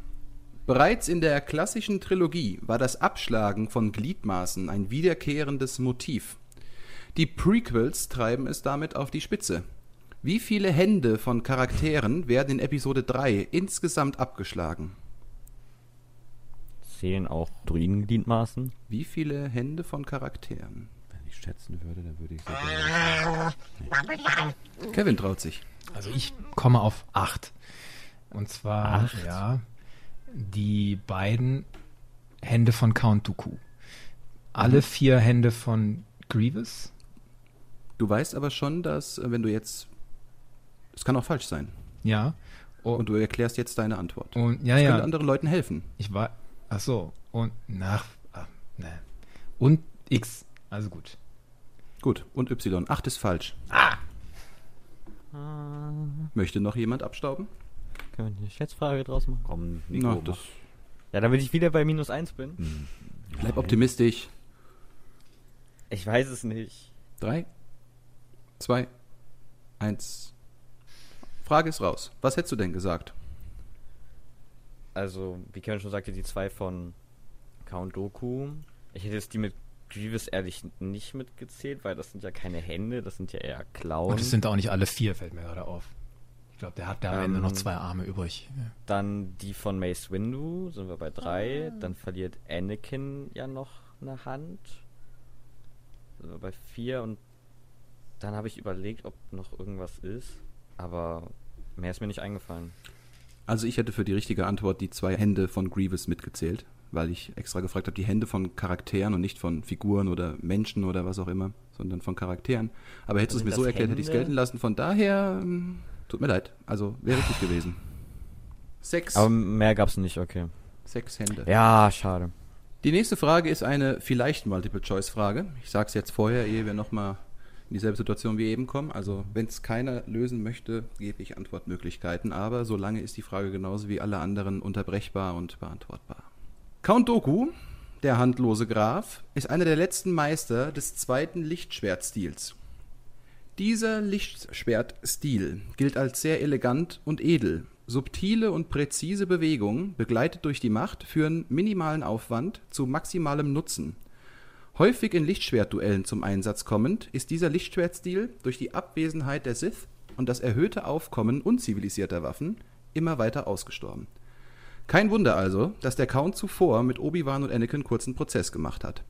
Bereits in der klassischen Trilogie war das Abschlagen von Gliedmaßen ein wiederkehrendes Motiv. Die Prequels treiben es damit auf die Spitze. Wie viele Hände von Charakteren werden in Episode 3 insgesamt abgeschlagen? Zählen auch Druidengliedmaßen? Wie viele Hände von Charakteren? Wenn ich schätzen würde, dann würde ich sagen. Kevin traut sich. Also ich komme auf acht. Und zwar, Acht? ja, die beiden Hände von Count Dooku. Alle vier Hände von Grievous. Du weißt aber schon, dass, äh, wenn du jetzt. Es kann auch falsch sein. Ja. Und, Und du erklärst jetzt deine Antwort. und ja, Das ja. könnte anderen Leuten helfen. Ich war. Ach so. Und nach. Ah, ne. Und X. Also gut. Gut, und Y. 8 ist falsch. Möchte noch jemand abstauben? Können wir eine Schätzfrage draus machen? Komm, Nico, Na, das, Ja, damit ich wieder bei minus 1 bin. bleib optimistisch. Ich weiß es nicht. 3, 2, 1. Frage ist raus. Was hättest du denn gesagt? Also, wie Kevin schon sagte, die zwei von Count Doku. Ich hätte jetzt die mit Grievous ehrlich nicht mitgezählt, weil das sind ja keine Hände, das sind ja eher Klauen. Und es sind auch nicht alle vier, fällt mir gerade auf. Ich glaube, der hat da am Ende Ähm, noch zwei Arme übrig. Ja. Dann die von Mace Windu, sind wir bei drei. Dann verliert Anakin ja noch eine Hand. Sind wir bei vier und dann habe ich überlegt, ob noch irgendwas ist. Aber mehr ist mir nicht eingefallen. Also ich hätte für die richtige Antwort die zwei Hände von Grievous mitgezählt, weil ich extra gefragt habe, die Hände von Charakteren und nicht von Figuren oder Menschen oder was auch immer, sondern von Charakteren. Aber hättest du es Sind mir so erklärt, hätte ich es Hände? gelten lassen. Von daher, ähm, tut mir leid. Also wäre richtig gewesen. Sechs, Aber mehr gab's nicht, okay. sechs Hände. Ja, schade. Die nächste Frage ist eine vielleicht Multiple-Choice-Frage. Ich sage es jetzt vorher, ehe wir nochmal in dieselbe Situation wie eben kommen. Also wenn es keiner lösen möchte, gebe ich Antwortmöglichkeiten. Aber solange ist die Frage genauso wie alle anderen unterbrechbar und beantwortbar. Count Doku, der handlose Graf, ist einer der letzten Meister des zweiten Lichtschwertstils. Dieser Lichtschwertstil gilt als sehr elegant und edel. Subtile und präzise Bewegungen, begleitet durch die Macht, führen minimalen Aufwand zu maximalem Nutzen. Häufig in Lichtschwertduellen zum Einsatz kommend, ist dieser Lichtschwertstil durch die Abwesenheit der Sith und das erhöhte Aufkommen unzivilisierter Waffen immer weiter ausgestorben. Kein Wunder also, dass der Count zuvor mit Obi-Wan und Anakin kurzen Prozess gemacht hat.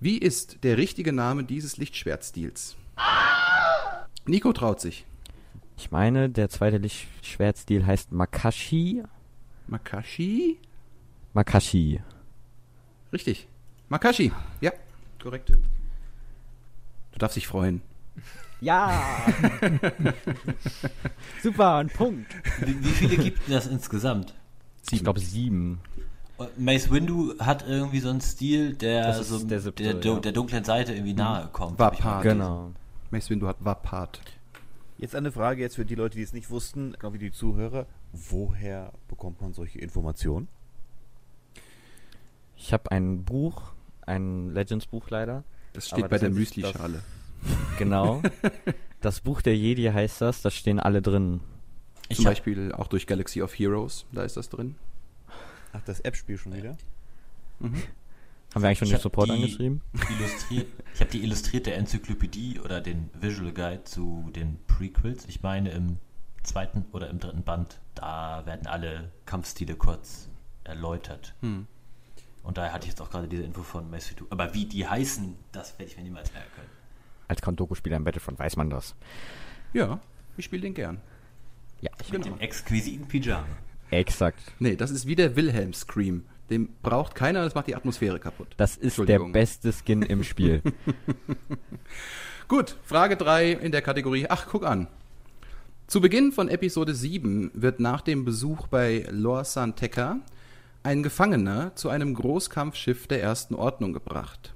Wie ist der richtige Name dieses Lichtschwertstils? Nico traut sich. Ich meine, der zweite Lichtschwertstil heißt Makashi. Makashi? Makashi. Richtig. Makashi. Ja, korrekt. Du darfst dich freuen. Ja! Super, ein Punkt. Wie, wie viele gibt es das insgesamt? Ich glaube sieben. Und Mace Windu hat irgendwie so einen Stil, der so der siebte, der, du- ja. der dunklen Seite irgendwie nahe kommt. War Part. Genau. Mace Windu hat Wapat. Jetzt eine Frage jetzt für die Leute, die es nicht wussten, genau wie die Zuhörer. Woher bekommt man solche Informationen? Ich habe ein Buch, ein Legends-Buch leider. Das steht bei das der Müsli-Schale. Genau. das Buch der Jedi heißt das, da stehen alle drin. Ich Zum Beispiel auch durch Galaxy of Heroes, da ist das drin. Ach, das App-Spiel schon wieder? Haben wir eigentlich schon Ich den Support die angeschrieben? Illustriert, ich habe die illustrierte Enzyklopädie oder den Visual Guide zu den Prequels. Ich meine im zweiten oder im dritten Band, da werden alle Kampfstile kurz erläutert. Hm. Und daher hatte ich jetzt auch gerade diese Info von Mace Windu. Aber wie die heißen, das werde ich mir niemals merken können. Als Count-Doku-Spieler im Battlefront weiß man das. Ja, ich spiele den gern. Ja, Mit dem exquisiten Pyjama. exakt. Nee, das ist wie der Wilhelm Scream. Den braucht keiner, das macht die Atmosphäre kaputt. Das ist der beste Skin im Spiel. Gut, Frage 3 in der Kategorie. Ach, guck an. Zu Beginn von Episode 7 wird nach dem Besuch bei Lor San Tekka ein Gefangener zu einem Großkampfschiff der Ersten Ordnung gebracht.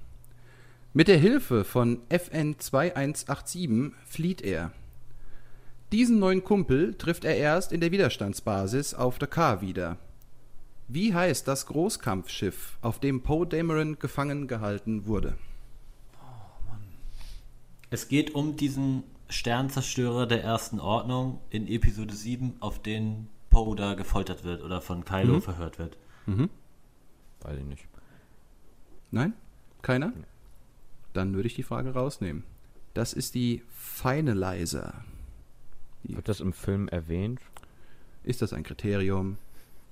Mit der Hilfe von FN 2187 flieht er. Diesen neuen Kumpel trifft er erst in der Widerstandsbasis auf Dakar wieder. Wie heißt das Großkampfschiff, auf dem Poe Dameron gefangen gehalten wurde? Es geht um diesen Sternzerstörer der ersten Ordnung in Episode 7, auf den Poe da gefoltert wird oder von Kylo Mhm. verhört wird. weiß ich nicht. Nein? Keiner? Dann würde ich die Frage rausnehmen. Das ist die Finalizer. Wird das im Film erwähnt? Ist das ein Kriterium?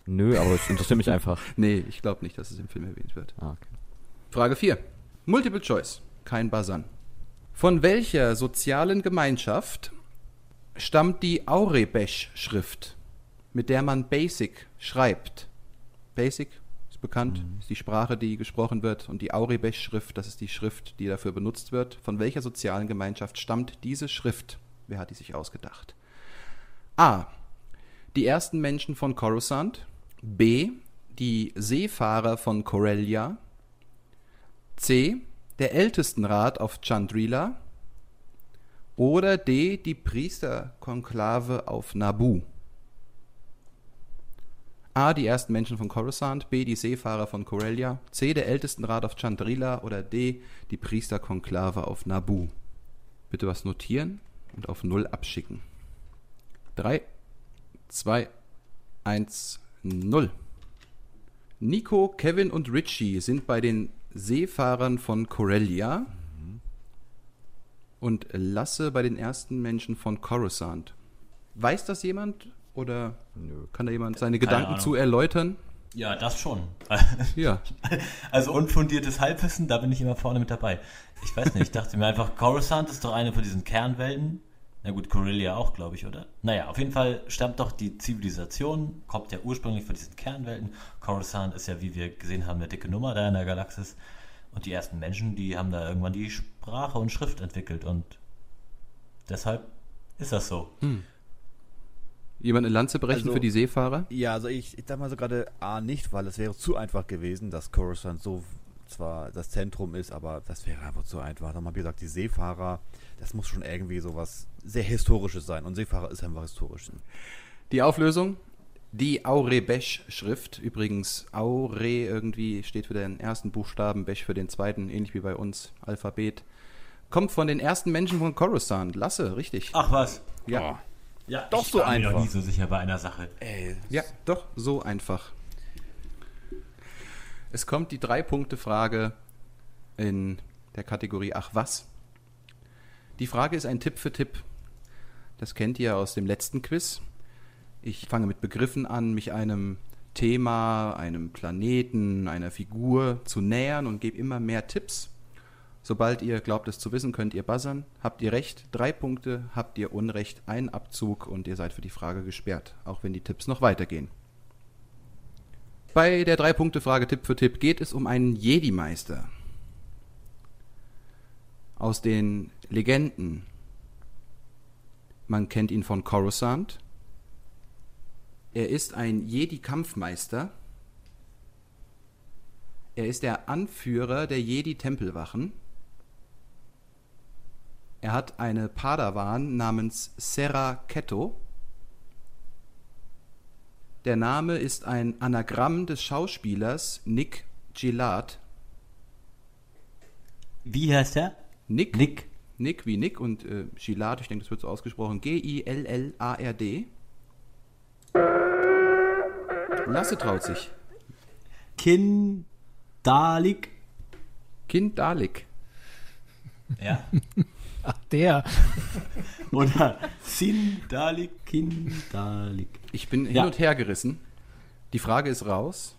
Nö, aber es interessiert mich einfach. Nee, ich glaube nicht, dass es im Film erwähnt wird. Ah, okay. Frage 4. Multiple Choice. Kein Basan. Von welcher sozialen Gemeinschaft stammt die Aurebesh-Schrift, mit der man Basic schreibt? Basic ist bekannt, ist die Sprache, die gesprochen wird. Und die Aurebesh-Schrift, das ist die Schrift, die dafür benutzt wird. Von welcher sozialen Gemeinschaft stammt diese Schrift? Wer hat die sich ausgedacht? A. Die ersten Menschen von Coruscant. B. Die Seefahrer von Corellia. C. Der Ältestenrat auf Chandrila. Oder D. Die Priesterkonklave auf Nabu. A. Die ersten Menschen von Coruscant. B. Die Seefahrer von Corellia. C. Der Ältestenrat auf Chandrila. Oder D. Die Priesterkonklave auf Nabu. Bitte was notieren und auf Null abschicken. 3, 2, 1, 0. Nico, Kevin und Richie sind bei den Seefahrern von Corellia und Lasse bei den ersten Menschen von Coruscant. Weiß das jemand oder kann da jemand seine Keine Gedanken Ahnung. zu erläutern? Ja, das schon. Ja. Also unfundiertes Halbwissen, da bin ich immer vorne mit dabei. Ich weiß nicht, ich dachte mir einfach, Coruscant ist doch eine von diesen Kernwelten. Na gut, Corellia auch, glaube ich, oder? Naja, auf jeden Fall stammt doch die Zivilisation, kommt ja ursprünglich von diesen Kernwelten. Coruscant ist ja, wie wir gesehen haben, eine dicke Nummer da in der Galaxis. Und die ersten Menschen, die haben da irgendwann die Sprache und Schrift entwickelt und deshalb ist das so. Jemand eine Lanze brechen Also- für die Seefahrer? Ja, also ich, ich sag mal so gerade A nicht, weil es wäre zu einfach gewesen, dass Coruscant so zwar das Zentrum ist, aber das wäre einfach zu einfach. Nochmal wie gesagt, die Seefahrer, das muss schon irgendwie sowas sehr Historisches sein. Und Seefahrer ist einfach historisch. Die Auflösung? Die Aurebesh-Schrift. Übrigens, Aure irgendwie steht für den ersten Buchstaben, Besh für den zweiten, ähnlich wie bei uns, Alphabet. Kommt von den ersten Menschen von Coruscant. Lasse, richtig. Ach was. ja. Ja, Doch ich so war mir noch einfach. nie so sicher bei einer Sache. Ey, ja, doch, so einfach. Es kommt die Drei-Punkte-Frage in der Kategorie Ach was. Die Frage ist ein Tipp für Tipp. Das kennt ihr aus dem letzten Quiz. Ich fange mit Begriffen an, mich einem Thema, einem Planeten, einer Figur zu nähern und gebe immer mehr Tipps. Sobald ihr glaubt es zu wissen, könnt ihr buzzern. Habt ihr recht, drei Punkte. Habt ihr Unrecht, ein Abzug und ihr seid für die Frage gesperrt, auch wenn die Tipps noch weitergehen. Bei der Drei-Punkte-Frage Tipp für Tipp geht es um einen Jedi-Meister. Aus den Legenden. Man kennt ihn von Coruscant. Er ist ein Jedi-Kampfmeister. Er ist der Anführer der Jedi-Tempelwachen. Er hat eine Padawan namens Serra Ketto. Der Name ist ein Anagramm des Schauspielers Nick Gillard. Wie heißt der? Nick, Nick. Nick wie Nick und äh, Gillard, ich denke, das wird so ausgesprochen. G-I-L-L-A-R-D. Lasse traut sich. Kindalik. Kind Dalek. Ja. Ach, der. Oder Sin Dalik, Kin Dalik. Ich bin hin Ja. und her gerissen. Die Frage ist raus.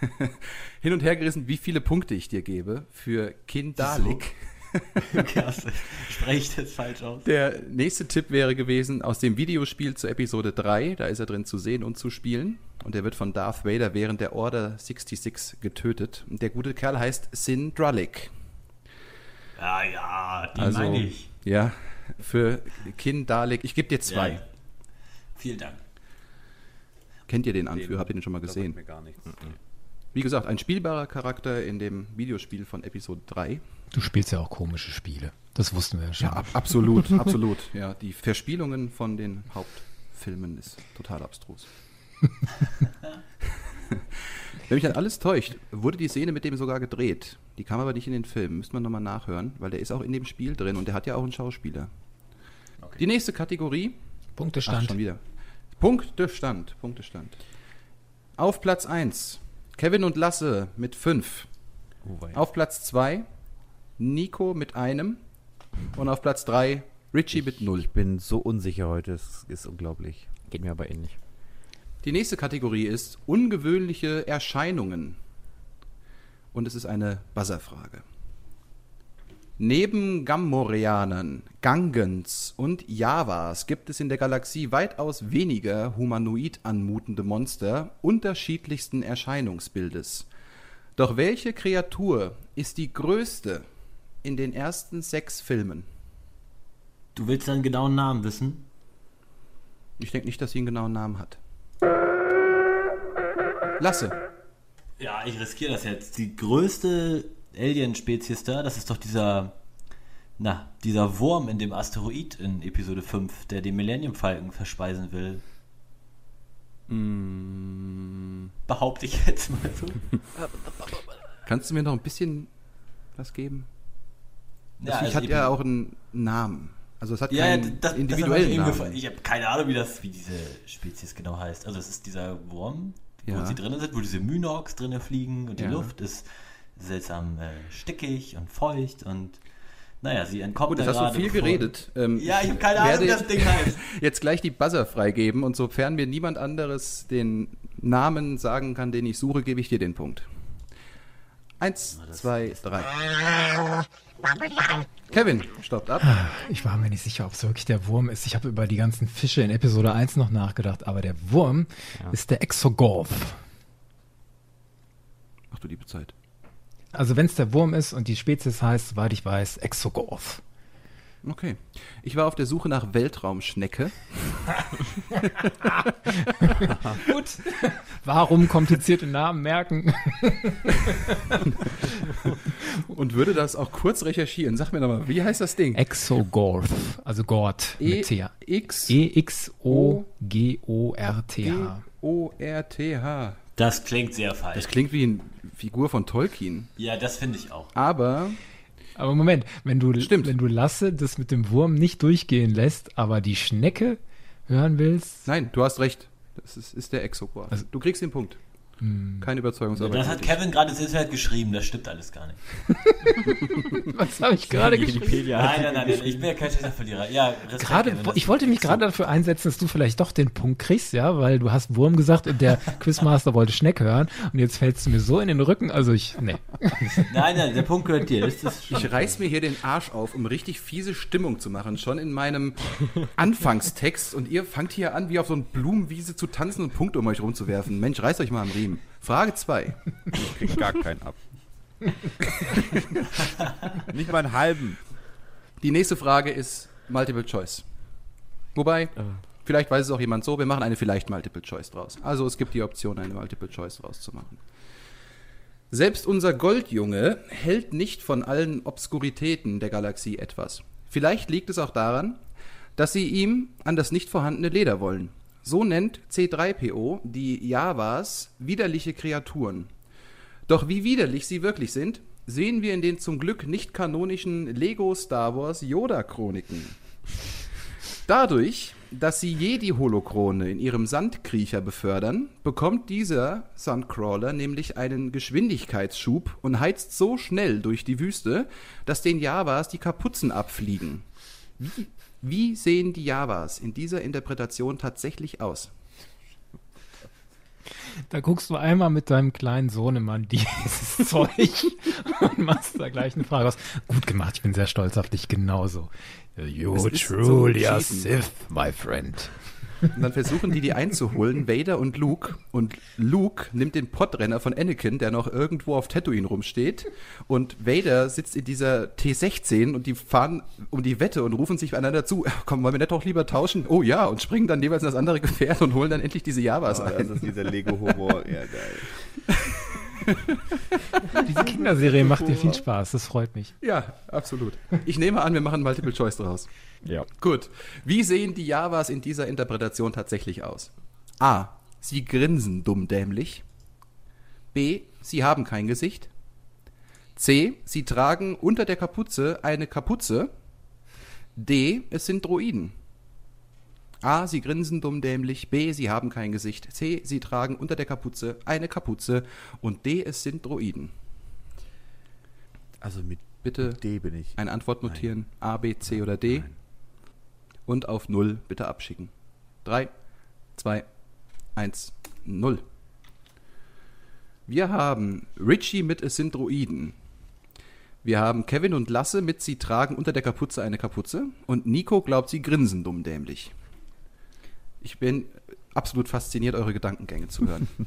hin und her gerissen, wie viele Punkte ich dir gebe für Kind Dalek. Spreche ich das falsch aus? Der nächste Tipp wäre gewesen aus dem Videospiel zur Episode 3. Da ist er drin zu sehen und zu spielen. Und er wird von Darth Vader während der Order 66 getötet. Und der gute Kerl heißt Sin Dralik. Ja, ja, die Also, meine ich. ja, für Kin Dalek. Ich gebe dir zwei. Ja. Vielen Dank. Kennt ihr den Anführer? Habt ihr den schon mal Das gesehen? sagt mir gar nichts. Wie gesagt, ein spielbarer Charakter in dem Videospiel von Episode 3. Du spielst ja auch komische Spiele. Das wussten wir ja schon. Ja, ab, absolut, absolut. Ja, die Verspielungen von den Hauptfilmen ist total abstrus. Wenn mich dann alles täuscht, wurde die Szene mit dem sogar gedreht. Die kam aber nicht in den Film. Müsste man nochmal nachhören, weil der ist auch in dem Spiel drin und der hat ja auch einen Schauspieler. Die nächste Kategorie. Ach, Punktestand. schon wieder. Punktestand. Punktestand. Auf Platz 1. Kevin und Lasse mit 5. Oh. Auf Platz 2 Nico mit einem. Und auf Platz 3 Richie mit 0. Ich bin so unsicher heute, es ist unglaublich. Geht mir aber ähnlich. Die nächste Kategorie ist ungewöhnliche Erscheinungen. Und es ist eine Buzzerfrage. Neben Gammoreanern, Gangens und Javas gibt es in der Galaxie weitaus weniger humanoid anmutende Monster unterschiedlichsten Erscheinungsbildes. Doch welche Kreatur ist die größte in den ersten sechs Filmen? Du willst deinen genauen Namen wissen? Ich denke nicht, dass sie einen genauen Namen hat. Lasse. Ja, ich riskiere das jetzt. Die größte Alien-Spezies da, das ist doch dieser, na, dieser Wurm in dem Asteroid in Episode 5, der den Millennium Falcon verspeisen will. Behaupte ich jetzt mal so. Kannst du mir noch ein bisschen was geben? Das Ja, Viech also hat ja Epi- auch einen Namen. Also es hat Ja, keinen das, individuellen das Namen. Ich habe keine Ahnung, wie, das, wie diese Spezies genau heißt. Also es ist dieser Wurm, Ja. wo sie drinnen sind, wo diese Mynox drinnen fliegen und die Ja. Luft ist seltsam äh, stickig und feucht und naja, sie entkommt Gut, jetzt hast du gerade, viel bevor- geredet. Ähm, Ja, ich habe keine Ahnung, wie das Ding heißt. jetzt gleich die Buzzer freigeben und sofern mir niemand anderes den Namen sagen kann, den ich suche, gebe ich dir den Punkt. Eins, zwei, drei. Kevin, stoppt ab. Ich war mir nicht sicher, ob es wirklich der Wurm ist. Ich habe über die ganzen Fische in Episode 1 noch nachgedacht, aber der Wurm ist der Exogorth. Ach du liebe Zeit. Also wenn es der Wurm ist und die Spezies heißt, soweit ich weiß, Exogorth. Okay. Ich war auf der Suche nach Weltraumschnecke. Gut. Warum komplizierte Namen merken? und würde das auch kurz recherchieren. Sag mir nochmal, wie heißt das Ding? Exogorth, also Gort E mit T. X E-X-O-G-O-R-T-H. O R T H. Das klingt sehr falsch. Das klingt wie eine Figur von Tolkien. ja, das finde ich auch. Aber Aber Moment, wenn du, Stimmt. wenn du Lasse das mit dem Wurm nicht durchgehen lässt, aber die Schnecke hören willst, nein, du hast recht. Das ist, ist der Exogor. Also- du kriegst den Punkt. Keine Überzeugungsarbeit. Das hat Kevin gerade ins Internet geschrieben, das stimmt alles gar nicht. was habe ich gerade geschrieben? Nein, nein, nein, nein, ich bin ja kein schlechter Verlierer. Ja, Respekt, Gerade, Kevin, ich wollte mich gerade dafür einsetzen, dass du vielleicht doch den Punkt kriegst, ja, weil du hast Wurm gesagt und der Quizmaster wollte Schneck hören und jetzt fällst du mir so in den Rücken, also ich, nee. Nein, nein, der Punkt gehört dir. Das ist Ich reiß mir hier den Arsch auf, um richtig fiese Stimmung zu machen, schon in meinem Anfangstext. Und ihr fangt hier an, wie auf so einer Blumenwiese zu tanzen und Punkte um euch rumzuwerfen. Mensch, reißt euch mal am Riemen. Frage 2. Ich krieg gar keinen ab. Nicht mal einen halben. Die nächste Frage ist Multiple Choice. Wobei, vielleicht weiß es auch jemand so, wir machen eine vielleicht Multiple Choice draus. Also es gibt die Option, eine Multiple Choice draus zu machen. Selbst unser Goldjunge hält nicht von allen Obskuritäten der Galaxie etwas. Vielleicht liegt es auch daran, dass sie ihm an das nicht vorhandene Leder wollen. So nennt C3PO die Javas widerliche Kreaturen. Doch wie widerlich sie wirklich sind, sehen wir in den zum Glück nicht kanonischen Lego Star Wars Yoda Chroniken. Dadurch dass sie Jedi-Holokrone in ihrem Sandkriecher befördern, bekommt dieser Sandcrawler nämlich einen Geschwindigkeitsschub und heizt so schnell durch die Wüste, dass den Javas die Kapuzen abfliegen. Wie, wie sehen die Javas in dieser Interpretation tatsächlich aus? Da guckst du einmal mit deinem kleinen Sohnemann dieses Zeug und machst da gleich eine Frage aus. Gut gemacht, ich bin sehr stolz auf dich, genauso. You truly so a cheaten. Sith, my friend. Und dann versuchen die, die einzuholen, Vader und Luke. Und Luke nimmt den Podrenner von Anakin, der noch irgendwo auf Tatooine rumsteht. Und Vader sitzt in dieser T16 und die fahren um die Wette und rufen sich einander zu. Komm, wollen wir nicht doch lieber tauschen? Oh ja, und springen dann jeweils in das andere Gefährt und holen dann endlich diese Javas Oh, ein. das ist dieser Lego-Humor. ja, geil. Diese Kinderserie macht dir viel Spaß, das freut mich. Ja, absolut. Ich nehme an, wir machen Multiple Choice draus. Ja. Gut. Wie sehen die Javas in dieser Interpretation tatsächlich aus? A. Sie grinsen dumm dämlich. B. Sie haben kein Gesicht. C. Sie tragen unter der Kapuze eine Kapuze. D. Es sind Droiden. A. Sie grinsen dumm dämlich. B. Sie haben kein Gesicht. C. Sie tragen unter der Kapuze eine Kapuze. Und D. Es sind Droiden. Also mit Bitte D bin ich. eine Antwort notieren. A, B, C oder D. Nein. Und auf 0 bitte abschicken. 3, 2, 1, 0. Wir haben Richie mit Es sind Droiden. Wir haben Kevin und Lasse mit Sie tragen unter der Kapuze eine Kapuze. Und Nico glaubt, sie grinsen dumm dämlich. Ich bin absolut fasziniert, eure Gedankengänge zu hören.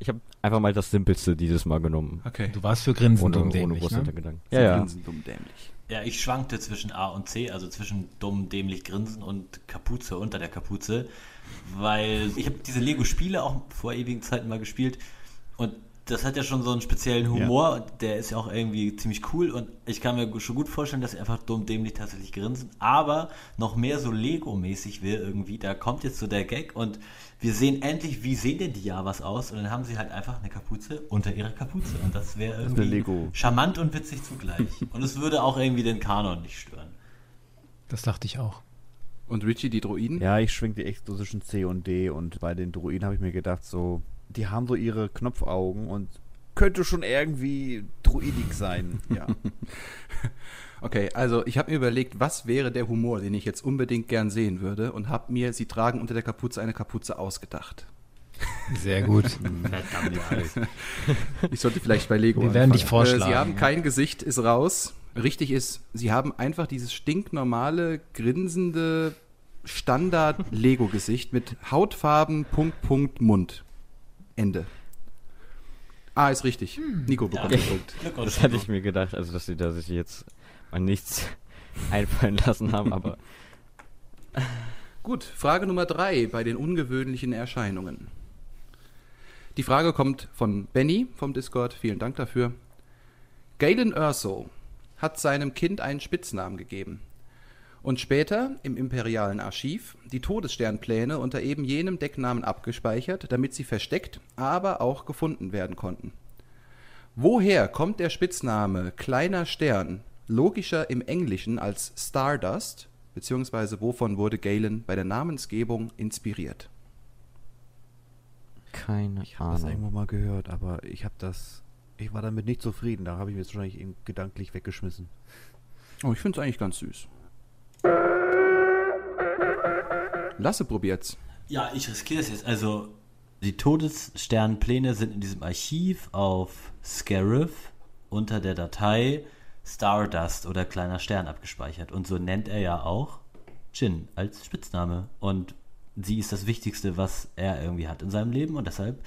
Ich habe einfach mal das Simpelste dieses Mal genommen. Okay. Du warst für Grinsen Ohne, dumm ohne dämlich, große ne? Sie Ja, ja. grinsen dumm dämlich. Ja, ich schwankte zwischen A und C, also zwischen dumm, dämlich grinsen und Kapuze unter der Kapuze, weil ich habe diese Lego-Spiele auch vor ewigen Zeiten mal gespielt und das hat ja schon so einen speziellen Humor, der ist ja auch irgendwie ziemlich cool. Und ich kann mir schon gut vorstellen, dass sie einfach dumm, dämlich tatsächlich grinsen, aber noch mehr so Lego-mäßig will irgendwie, da kommt jetzt so der Gag. Und wir sehen endlich, wie sehen denn die Javas aus? Und dann haben sie halt einfach eine Kapuze unter ihrer Kapuze. Und das wäre irgendwie Lego. charmant und witzig zugleich. Und es würde auch irgendwie den Kanon nicht stören. Das dachte ich auch. Und Richie, die Droiden? Ja, ich schwenkte echt so zwischen C und D. Und bei den Druiden habe ich mir gedacht, so, die haben so ihre Knopfaugen und könnte schon irgendwie druidig sein. Ja. Okay, also ich habe mir überlegt, was wäre der Humor, den ich jetzt unbedingt gern sehen würde und habe mir, sie tragen unter der Kapuze eine Kapuze ausgedacht. Sehr gut. Verdammt. Ich sollte vielleicht bei Lego Wir werden dich vorschlagen, Äh, sie haben kein Gesicht, ist raus. Richtig ist, sie haben einfach dieses stinknormale, grinsende Standard-Lego-Gesicht mit Hautfarben, Punkt, Punkt, Mund. Ende. A ist richtig. Nico bekommt Ja. den Punkt. Das hatte ich mir gedacht, also dass sie da sich jetzt mal nichts einfallen lassen haben, aber Gut, Frage Nummer drei bei den ungewöhnlichen Erscheinungen. Die Frage kommt von Benny vom Discord. Vielen Dank dafür. Galen Erso hat seinem Kind einen Spitznamen gegeben und später im imperialen Archiv die Todessternpläne unter eben jenem Decknamen abgespeichert, damit sie versteckt, aber auch gefunden werden konnten. Woher kommt der Spitzname Kleiner Stern logischer im Englischen als Stardust, beziehungsweise wovon wurde Galen bei der Namensgebung inspiriert? keine Ich habe das Ahnung. irgendwo mal gehört, aber ich habe das, ich war damit nicht zufrieden. Da habe ich mir jetzt wahrscheinlich eben gedanklich weggeschmissen. Oh, ich finde es eigentlich ganz süß. Lasse probiert's. Ja, ich riskiere es jetzt. Also, die Todessternpläne sind in diesem Archiv auf Scarif unter der Datei Stardust oder kleiner Stern abgespeichert. Und so nennt er ja auch Jin als Spitzname. Und sie ist das Wichtigste, was er irgendwie hat in seinem Leben. Und deshalb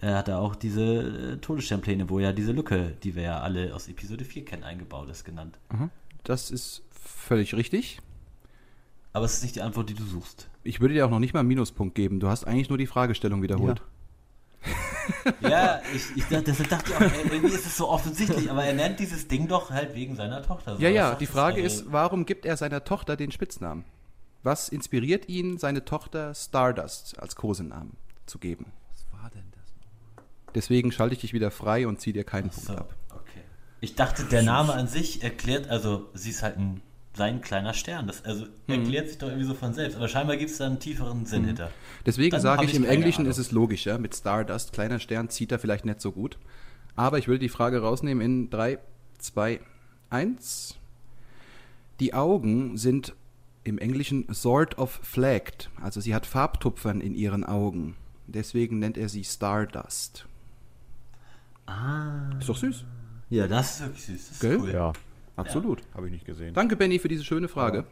äh, hat er auch diese äh, Todessternpläne, wo ja diese Lücke, die wir ja alle aus Episode 4 kennen, eingebaut ist, genannt. Das ist völlig richtig. Aber es ist nicht die Antwort, die du suchst. Ich würde dir auch noch nicht mal einen Minuspunkt geben. Du hast eigentlich nur die Fragestellung wiederholt. Ja, ich, ich dachte, deshalb dachte ich auch, irgendwie ist es so offensichtlich, aber er nennt dieses Ding doch halt wegen seiner Tochter. So, Ja, ja, die? Frage ist, warum gibt er seiner Tochter den Spitznamen? Was inspiriert ihn, seine Tochter Stardust als Kosenamen zu geben? Was war denn das? Deswegen schalte ich dich wieder frei und ziehe dir keinen So, Punkt ab. okay. Ich dachte, der Name an sich erklärt, also sie ist halt ein sein kleiner Stern. Das also erklärt sich doch irgendwie so von selbst. Aber scheinbar gibt es da einen tieferen Sinn hinter. Deswegen sage ich, ich im Englischen Ahnung. ist es logisch, ja, mit Stardust, kleiner Stern, zieht er vielleicht nicht so gut. Aber ich will die Frage rausnehmen in 3, 2, 1. Die Augen sind im Englischen sort of flagged, also sie hat Farbtupfern in ihren Augen. Deswegen nennt er sie Stardust. Ah. Ist doch süß. Ja, das ist wirklich süß. Das ist Gell? cool. Ja. Absolut. Habe ich nicht gesehen. Danke, Benny, für diese schöne Frage.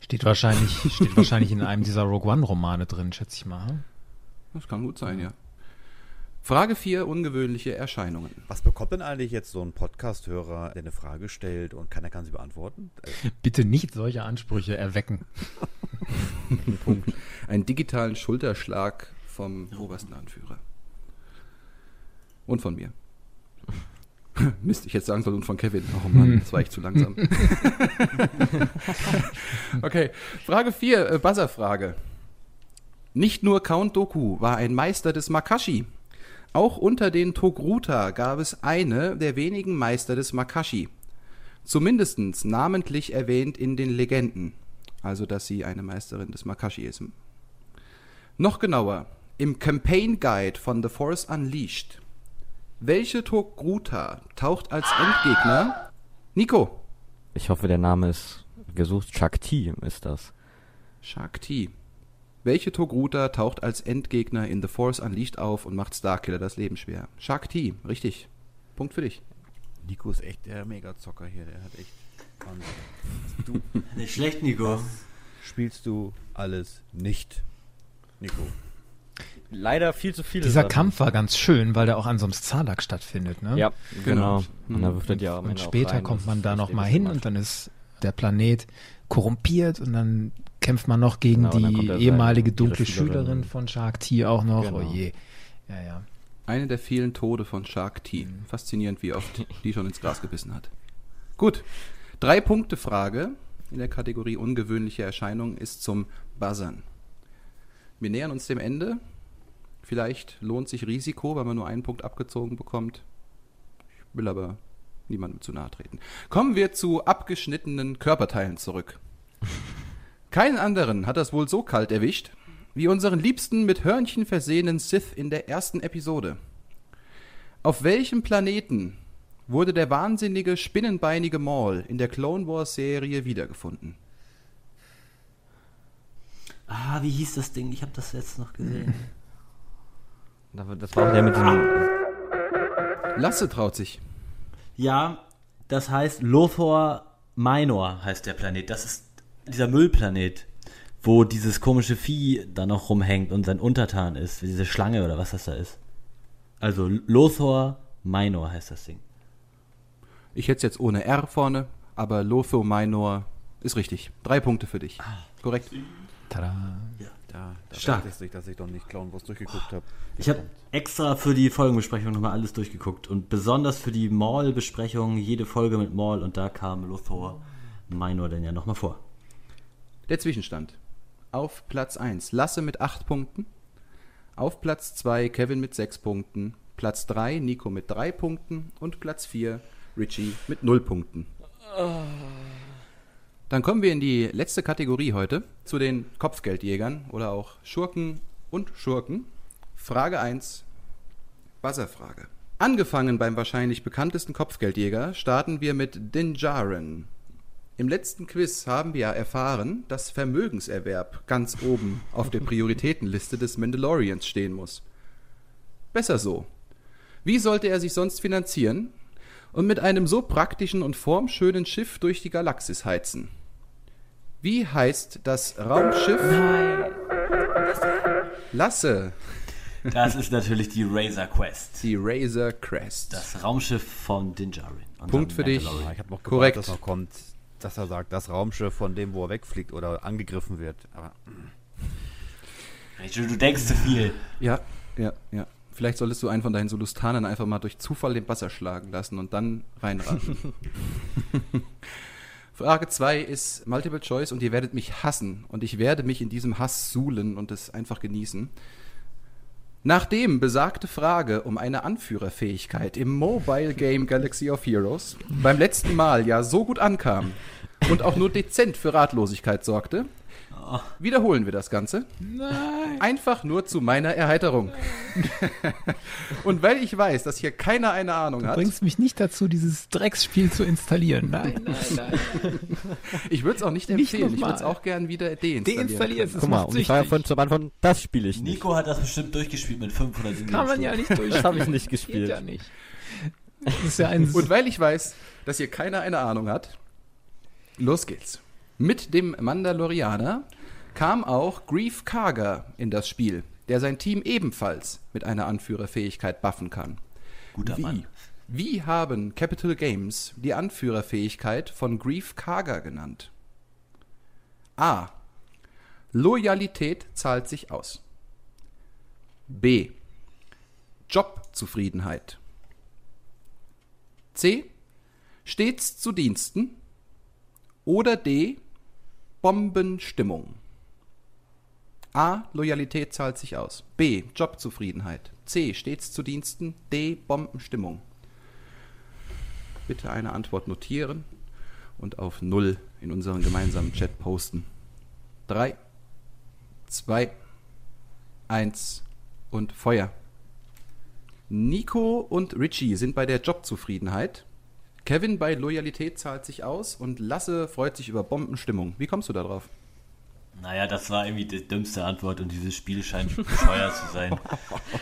Steht wahrscheinlich, steht wahrscheinlich in einem dieser Rogue One-Romane drin, schätze ich mal. Das kann gut sein, ja. Frage 4, ungewöhnliche Erscheinungen. Was bekommt denn eigentlich jetzt so ein Podcast-Hörer, der eine Frage stellt und keiner kann sie beantworten? Bitte nicht solche Ansprüche erwecken. Einen digitalen Schulterschlag vom obersten Anführer. Und von mir. Mist, ich hätte sagen sollen, und von Kevin. Oh Mann, das war ich zu langsam. okay, Frage 4, äh, Buzzer-Frage. Nicht nur Count Doku war ein Meister des Makashi. Auch unter den Togruta gab es eine der wenigen Meister des Makashi. Zumindest namentlich erwähnt in den Legenden. Also, dass sie eine Meisterin des Makashi ist. Noch genauer, im Campaign Guide von The Force Unleashed. Welche Togruta taucht als Endgegner? Nico. Ich hoffe, der Name ist gesucht. T ist das. Shakti. Welche Togruta taucht als Endgegner in The Force Unleashed auf und macht Starkiller das Leben schwer? Shakti, richtig. Punkt für dich. Nico ist echt der Mega-Zocker hier. Der hat echt Wahnsinn. Du Nicht schlecht, Nico. spielst du alles nicht, Nico. Leider viel zu viele. Dieser Sachen. Kampf war ganz schön, weil der auch an so einem Starlag stattfindet. Ne? Ja, Genau. genau. Und da wirft er Und Ende auch später rein. kommt man da nochmal hin und dann ist der Planet korrumpiert und dann kämpft man noch gegen Genau, und dann die ehemalige seine- dunkle. Schülerin von Shark T auch noch. Genau. Oh je. Ja, ja. Eine der vielen Tode von Shark T. Faszinierend, wie oft die schon ins Gras gebissen hat. Gut. Drei Punkte Frage in der Kategorie ungewöhnliche Erscheinung ist zum Buzzern. Wir nähern uns dem Ende. Vielleicht lohnt sich Risiko, weil man nur einen Punkt abgezogen bekommt. Ich will aber niemandem zu nahe treten. Kommen wir zu abgeschnittenen Körperteilen zurück. Keinen anderen hat das wohl so kalt erwischt wie unseren liebsten mit Hörnchen versehenen Sith in der ersten Episode. Auf welchem Planeten wurde der wahnsinnige spinnenbeinige Maul in der Clone Wars Serie wiedergefunden? Ah, wie hieß das Ding? Ich habe das jetzt noch gesehen. Das war auch der mit diesem. Lasse traut sich. Ja, das heißt Lothor Minor heißt der Planet. Das ist dieser Müllplanet, wo dieses komische Vieh da noch rumhängt und sein Untertan ist, wie diese Schlange oder was das da ist. Also Lothor Minor heißt das Ding. Ich hätte es jetzt ohne R vorne, aber Lotho Minor ist richtig. Drei Punkte für dich. Korrekt. Tada. Da, da Stark. weiß ich, dass ich noch nicht Clown Wars durchgeguckt habe. Ich habe extra für die Folgenbesprechung nochmal alles durchgeguckt und besonders für die Maul-Besprechung jede Folge mit Maul und da kam Lothor Minor denn ja nochmal vor. Der Zwischenstand. Auf Platz 1 Lasse mit 8 Punkten. Auf Platz 2 Kevin mit 6 Punkten. Platz 3 Nico mit 3 Punkten. Und Platz 4 Richie mit 0 Punkten. Dann kommen wir in die letzte Kategorie heute, zu den Kopfgeldjägern oder auch Schurken und Schurken. Frage 1, Buzzerfrage. Angefangen beim wahrscheinlich bekanntesten Kopfgeldjäger starten wir mit Din Djarin. Im letzten Quiz haben wir erfahren, dass Vermögenserwerb ganz oben auf der Prioritätenliste des Mandalorians stehen muss. Besser so. Wie sollte er sich sonst finanzieren und mit einem so praktischen und formschönen Schiff durch die Galaxis heizen? Wie heißt das Raumschiff? Lasse, Das ist natürlich die Razor Quest. die Razor Crest. Das Raumschiff von Din Djarin. unserem Punkt für dich. Ich habe noch Korrekt. Korrekt. dass noch kommt, dass er sagt, das Raumschiff von dem, wo er wegfliegt oder angegriffen wird. Aber Rachel, du denkst zu viel. Ja, ja, ja. Vielleicht solltest du einen von deinen Solustanern einfach mal durch Zufall den Buzzer schlagen lassen und dann reinraten. Frage 2 ist Multiple Choice und ihr werdet mich hassen und ich werde mich in diesem Hass suhlen und es einfach genießen. Nachdem besagte Frage um eine Anführerfähigkeit im Mobile Game Galaxy of Heroes beim letzten Mal ja so gut ankam, und auch nur dezent für Ratlosigkeit sorgte, wiederholen wir das Ganze. Nein. Einfach nur zu meiner Erheiterung. und weil ich weiß, dass hier keiner eine Ahnung Du hat, bringst mich nicht dazu, dieses Drecksspiel zu installieren. Nein, nein, nein. ich würde es auch nicht Nicht empfehlen. ich würde es auch gern wieder deinstallieren. Deinstalliert, das Guck mal, und ich war ja vorhin zum Anfang, das spiele ich nicht. Nico hat das bestimmt durchgespielt mit 500 Kann man ja nicht durch. Das habe ich nicht Geht gespielt. ja nicht. Das ist ja ein Und weil ich weiß, dass hier keiner eine Ahnung hat, los geht's. Mit dem Mandalorianer kam auch Grief Karga in das Spiel, der sein Team ebenfalls mit einer Anführerfähigkeit buffen kann. Guter Wie? Mann. Wie haben Capital Games die Anführerfähigkeit von Grief Karga genannt? A. Loyalität zahlt sich aus. B. Jobzufriedenheit. C. Stets zu Diensten. Oder D. Bombenstimmung. A. Loyalität zahlt sich aus. B. Jobzufriedenheit. C. Stets zu Diensten. D. Bombenstimmung. Bitte eine Antwort notieren und auf Null in unseren gemeinsamen Chat posten. Drei, zwei, eins und Feuer. Nico und Richie sind bei der Jobzufriedenheit. Kevin bei Loyalität zahlt sich aus und Lasse freut sich über Bombenstimmung. Wie kommst du da drauf? Naja, das war irgendwie die dümmste Antwort und dieses Spiel scheint bescheuert zu sein.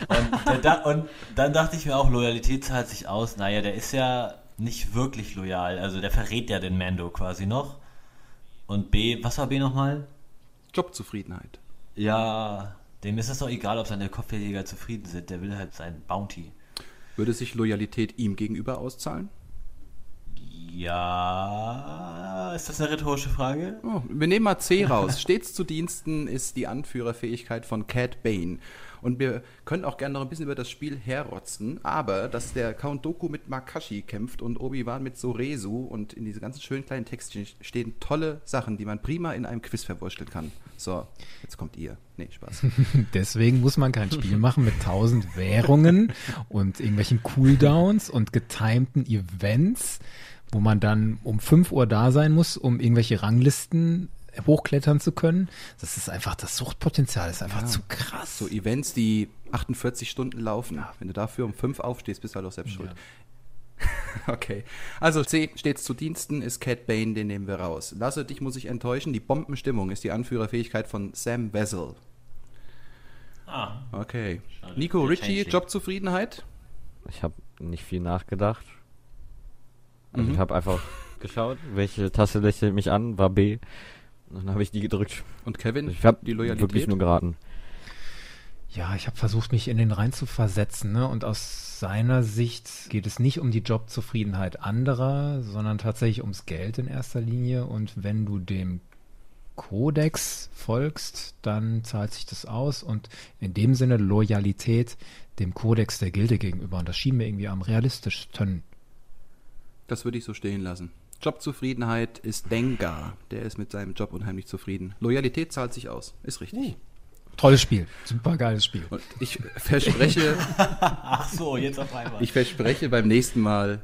Und, äh, da, und dann dachte ich mir auch, Loyalität zahlt sich aus. Naja, der ist ja nicht wirklich loyal. Also der verrät ja den Mando quasi noch. Und B, was war B nochmal? Jobzufriedenheit. Ja, dem ist es doch egal, ob seine Kopfgeldjäger zufrieden sind. Der will halt sein Bounty. Würde sich Loyalität ihm gegenüber auszahlen? Ja, ist das eine rhetorische Frage? Oh, wir nehmen mal C raus. Stets zu Diensten ist die Anführerfähigkeit von Cat Bane. Und wir können auch gerne noch ein bisschen über das Spiel herrotzen, aber dass der Count Doku mit Makashi kämpft und Obi-Wan mit Soresu und in diese ganzen schönen kleinen Textchen stehen tolle Sachen, die man prima in einem Quiz verwurschteln kann. So, jetzt kommt ihr. Nee, Spaß. Deswegen muss man kein Spiel machen mit tausend Währungen und irgendwelchen Cooldowns und getimten Events, wo man dann um 5 Uhr da sein muss, um irgendwelche Ranglisten hochklettern zu können. Das ist einfach, das Suchtpotenzial ist einfach zu krass. So Events, die 48 Stunden laufen. Wenn du dafür um 5 aufstehst, bist du halt auch selbst schuld. Okay. Also C, stets zu Diensten ist Cat Bane, den nehmen wir raus. Lasse, dich muss ich enttäuschen. Die Bombenstimmung ist die Anführerfähigkeit von Sam Wessel. Ah, Okay. Schade. Nico Ritchie. Jobzufriedenheit? Ich habe nicht viel nachgedacht. Also Mhm. ich habe einfach geschaut, welche Taste lächelt mich an, war B. Und dann habe ich die gedrückt. Und Kevin, Ich habe die Loyalität? wirklich nur geraten. Ja, ich habe versucht, mich in den rein zu versetzen. Ne? Und aus seiner Sicht geht es nicht um die Jobzufriedenheit anderer, sondern tatsächlich ums Geld in erster Linie. Und wenn du dem Kodex folgst, dann zahlt sich das aus. Und in dem Sinne Loyalität dem Kodex der Gilde gegenüber. Und das schien mir irgendwie am realistischsten. Das würde ich so stehen lassen. Jobzufriedenheit ist Dengar. Der ist mit seinem Job unheimlich zufrieden. Loyalität zahlt sich aus. Ist richtig. Tolles Spiel. Super geiles Spiel. Und ich verspreche, ach so, jetzt auf einmal. ich verspreche beim nächsten Mal,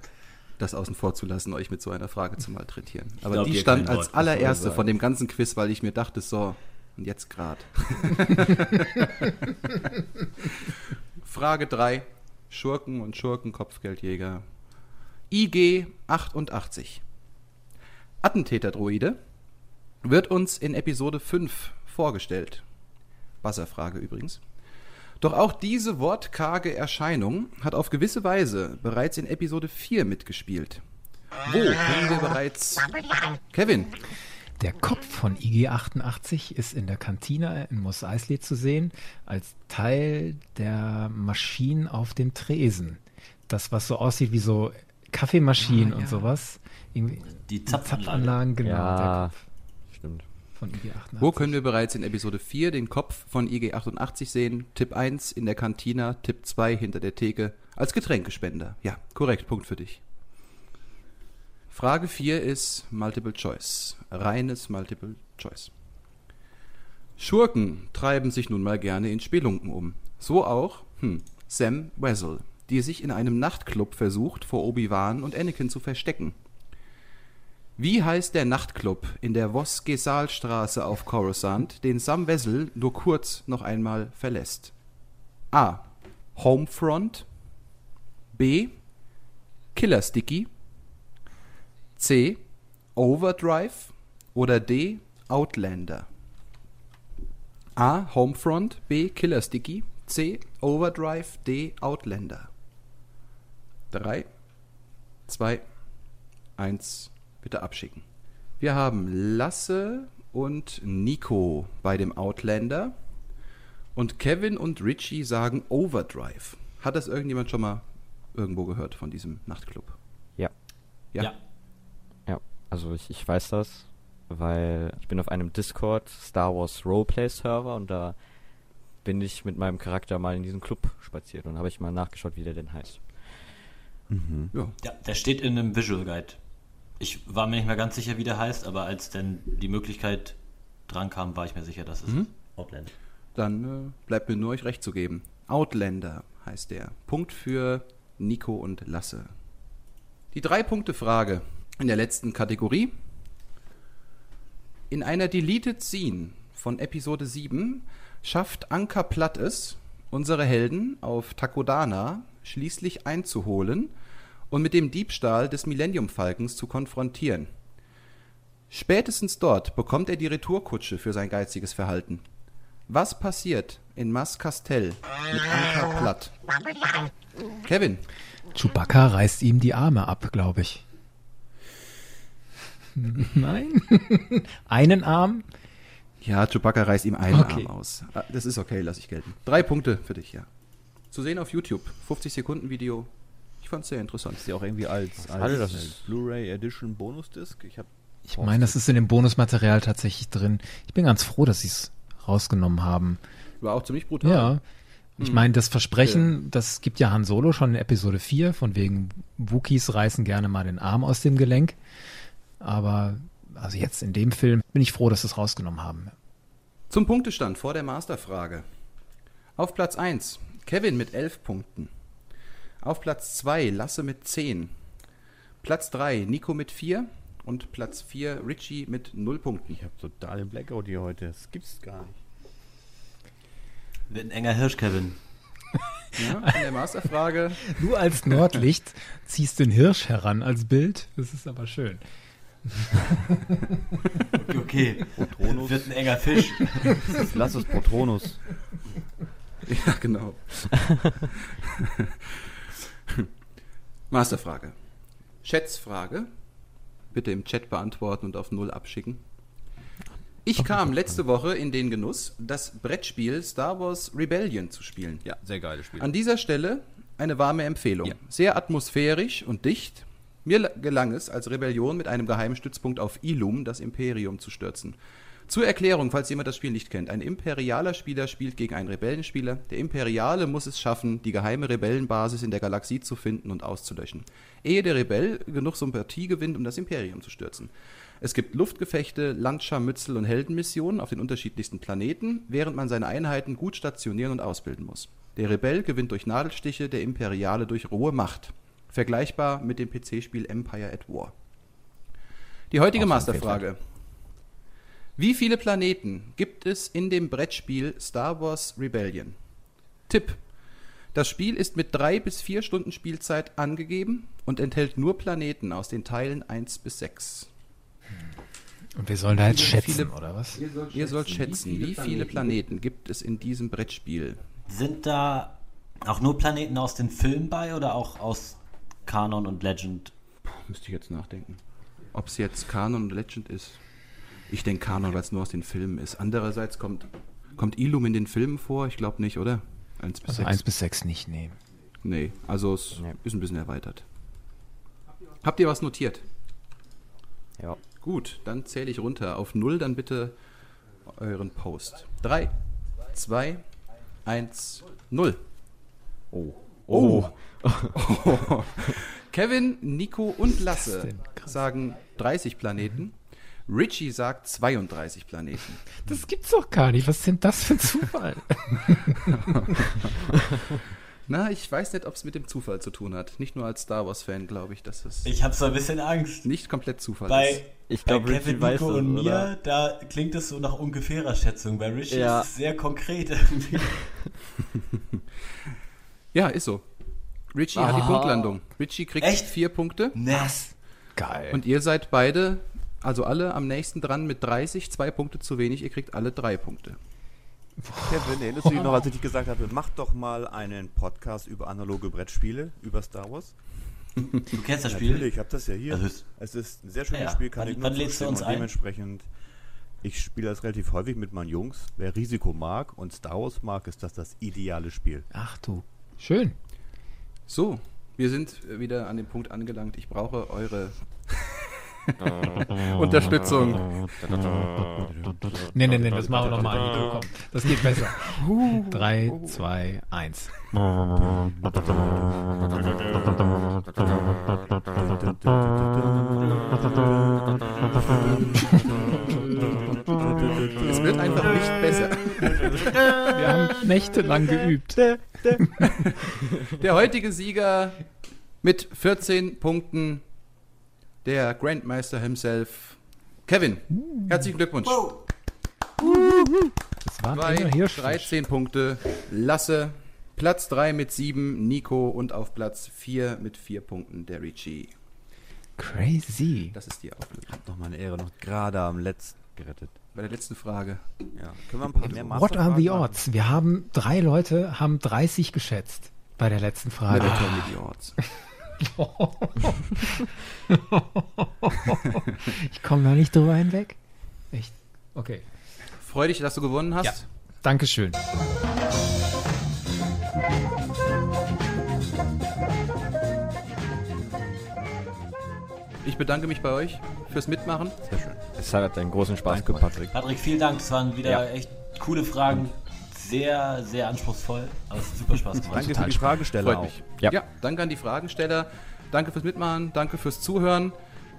das außen vor zu lassen, euch mit so einer Frage zu malträtieren. Aber glaub die stand als Wort, allererste von dem ganzen Quiz, weil ich mir dachte, so, und jetzt grad. Frage 3. Schurken und Schurken-Kopfgeldjäger. IG 88. Attentäterdroide wird uns in Episode 5 vorgestellt. Wasserfrage übrigens. Doch auch diese wortkarge Erscheinung hat auf gewisse Weise bereits in Episode 4 mitgespielt. Wo können wir bereits. Kevin, Der Kopf von IG-88 ist in der Kantine in Mos Eisley zu sehen, als Teil der Maschinen auf dem Tresen. Das, was so aussieht wie so Kaffeemaschinen und sowas. Irgendwie Die Zapfanlage. Zapfanlagen, genau. Ja. Stimmt. von IG-88. wo können wir bereits in Episode 4 den Kopf von IG88 sehen? Tipp 1 in der Kantina, Tipp 2 hinter der Theke als Getränkespender. Ja, korrekt, Punkt für dich. Frage 4 ist Multiple Choice. Reines Multiple Choice. Schurken treiben sich nun mal gerne in Spelunken um. So auch hm, Sam Wessel, die sich in einem Nachtclub versucht, vor Obi-Wan und Anakin zu verstecken. Wie heißt der Nachtclub in der Vos-Gesal-Straße auf Coruscant, den Sam Wessel nur kurz noch einmal verlässt? A. Homefront. B. Killer Sticky. C. Overdrive. Oder D. Outlander. A. Homefront. B. Killer Sticky. C. Overdrive. D. Outlander. 3, 2, 1, bitte abschicken. Wir haben Lasse und Nico bei dem Outlander und Kevin und Richie sagen Overdrive. Hat das irgendjemand schon mal irgendwo gehört von diesem Nachtclub? Ja. Ja. Ja. Ja, also ich, ich weiß das, weil ich bin auf einem Discord Star Wars Roleplay Server und da bin ich mit meinem Charakter mal in diesen Club spaziert und habe ich mal nachgeschaut, wie der denn heißt. Ja. Ja, der steht in einem Visual Guide. Ich war mir nicht mehr ganz sicher, wie der heißt, aber als dann die Möglichkeit dran kam, war ich mir sicher, dass es Mhm. Outland. Dann äh, bleibt mir nur euch recht zu geben. Outlander heißt der. Punkt für Nico und Lasse. Die Drei-Punkte-Frage in der letzten Kategorie. In einer Deleted Scene von Episode 7 schafft Anka Platt es, unsere Helden auf Takodana schließlich einzuholen und mit dem Diebstahl des Millennium Falkens zu konfrontieren. Spätestens dort bekommt er die Retourkutsche für sein geiziges Verhalten. Was passiert in Mas Castell mit Anka Platt? Kevin, Chewbacca reißt ihm die Arme ab, glaube ich. Nein? Einen Arm? ja, Chewbacca reißt ihm einen Okay. Arm aus. Ah, Das ist okay, lass ich gelten. Drei Punkte für dich, ja. Zu sehen auf YouTube. 50 Sekunden Video. Ich fand's sehr interessant. Ist ja auch irgendwie als, als es- Blu-ray Edition Bonusdisc. Ich habe Ich meine, das ist in dem Bonusmaterial tatsächlich drin. Ich bin ganz froh, dass sie es rausgenommen haben. War auch ziemlich brutal. Ja. Ich meine, das Versprechen, das gibt ja Han Solo schon in Episode 4, von wegen Wookies reißen gerne mal den Arm aus dem Gelenk. Aber also jetzt in dem Film bin ich froh, dass sie es rausgenommen haben. Zum Punktestand vor der Masterfrage. Auf Platz 1 Kevin mit 11 Punkten. Auf Platz 2 Lasse mit 10. Platz 3 Nico mit 4. Und Platz 4 Richie mit 0 Punkten. ich hab total den Blackout hier heute. Das gibt's gar nicht. Wird ein enger Hirsch, Kevin. Ja, in der Masterfrage Du als Nordlicht ziehst den Hirsch heran als Bild. Das ist aber schön. Okay. Patronus. Wird ein enger Fisch. Lass es Patronus. Ja, genau. Masterfrage. Schätzfrage. Bitte im Chat beantworten und auf Null abschicken. Ich kam letzte Woche in den Genuss, das Brettspiel Star Wars Rebellion zu spielen. Ja, sehr geiles Spiel. An dieser Stelle eine warme Empfehlung. Ja. Sehr atmosphärisch und dicht. Mir la- gelang es, als Rebellion mit einem geheimen Stützpunkt auf Ilum das Imperium zu stürzen. Zur Erklärung, falls jemand das Spiel nicht kennt. Ein imperialer Spieler spielt gegen einen Rebellenspieler. Der Imperiale muss es schaffen, die geheime Rebellenbasis in der Galaxie zu finden und auszulöschen. Ehe der Rebell genug Sympathie gewinnt, um das Imperium zu stürzen. Es gibt Luftgefechte, Landscharmützel und Heldenmissionen auf den unterschiedlichsten Planeten, während man seine Einheiten gut stationieren und ausbilden muss. Der Rebell gewinnt durch Nadelstiche, der Imperiale durch rohe Macht. Vergleichbar mit dem PC-Spiel Empire at War. Die heutige Masterfrage. Wie viele Planeten gibt es in dem Brettspiel Star Wars Rebellion? Tipp. Das Spiel ist mit drei bis vier Stunden Spielzeit angegeben und enthält nur Planeten aus den Teilen 1 bis 6. Und wir sollen da jetzt schätzen, viele- oder was? Ihr sollt schätzen, wie viele Planeten gibt es in diesem Brettspiel? Sind da auch nur Planeten aus den Filmen bei oder auch aus Kanon und Legend? Müsste ich jetzt nachdenken. Ob es jetzt Kanon oder Legend ist. Ich denke Kanon, weil es nur aus den Filmen ist. Andererseits kommt, kommt Ilum in den Filmen vor? Ich glaube nicht, oder? 1 bis Also 6. 1 bis 6 nicht nehmen. Nee, also es Nee. ist ein bisschen erweitert. Habt ihr was notiert? Ja. Gut, dann zähle ich runter. Auf 0 dann bitte euren Post. 3, 2, 1, 0. Oh. Oh. Kevin, Nico und Lasse sagen 30 Planeten. Richie sagt 32 Planeten. Das gibt's doch gar nicht. Was ist denn das für ein Zufall? Na, ich weiß nicht, ob es mit dem Zufall zu tun hat. Nicht nur als Star Wars-Fan glaube ich, dass es Ich habe so ein bisschen Angst. nicht komplett Zufall ist. Bei, Ich bei glaub, Richie Kevin, Nico und mir, oder? da klingt es so nach ungefährer Schätzung. Bei Richie Ja. ist es sehr konkret irgendwie. Ja, ist so. Richie hat die. Punktlandung. Richie kriegt Echt? vier Punkte. Nass. Geil. Und ihr seid beide, also alle am nächsten dran mit 30, zwei Punkte zu wenig. Ihr kriegt alle drei Punkte. Kevin, erinnerst du dich noch, als ich dir gesagt habe, mach doch mal einen Podcast über analoge Brettspiele, über Star Wars? Du kennst das Spiel? Natürlich, ich habe das ja hier. Also es- es ist ein sehr schönes Ja, Spiel, kann wann- ich nur lädst du zustimmen uns und ein? dementsprechend, ich spiele das relativ häufig mit meinen Jungs. Wer Risiko mag und Star Wars mag, ist das das ideale Spiel. Ach du. Schön. So, wir sind wieder an dem Punkt angelangt. Ich brauche eure Unterstützung. Nee, nee, nee, das machen wir nochmal. Komm, das geht besser. Drei, zwei, eins. Es wird einfach nicht besser. Wir haben nächtelang geübt. Der heutige Sieger mit 14 Punkten, der Grandmeister himself, Kevin. Herzlichen Glückwunsch. Das waren Bei immer Hirsch. 13 Punkte, Lasse. Platz 3 mit 7, Nico. Und auf Platz 4 mit 4 Punkten, der Richie. Crazy. Das ist die Auflösung. Noch meine Ehre, noch gerade am letzten gerettet. Bei der letzten Frage. Ja. Können wir ein paar mehr What are the machen? odds? Wir haben drei Leute, haben 30 geschätzt bei der letzten Never Frage. tell me the odds. Ich komme da nicht drüber hinweg. Echt? Okay. Freu dich, dass du gewonnen hast. Ja. Dankeschön. Ich bedanke mich bei euch fürs Mitmachen. Sehr schön. Es hat einen großen Spaß gemacht. Patrick. Patrick, vielen Dank. Das waren wieder Ja. echt coole Fragen. Sehr, sehr anspruchsvoll. Aber es hat super Spaß gemacht. Danke für die Fragesteller Freut mich. Ja. Ja. danke an die Fragensteller. Danke fürs Mitmachen. Danke fürs Zuhören.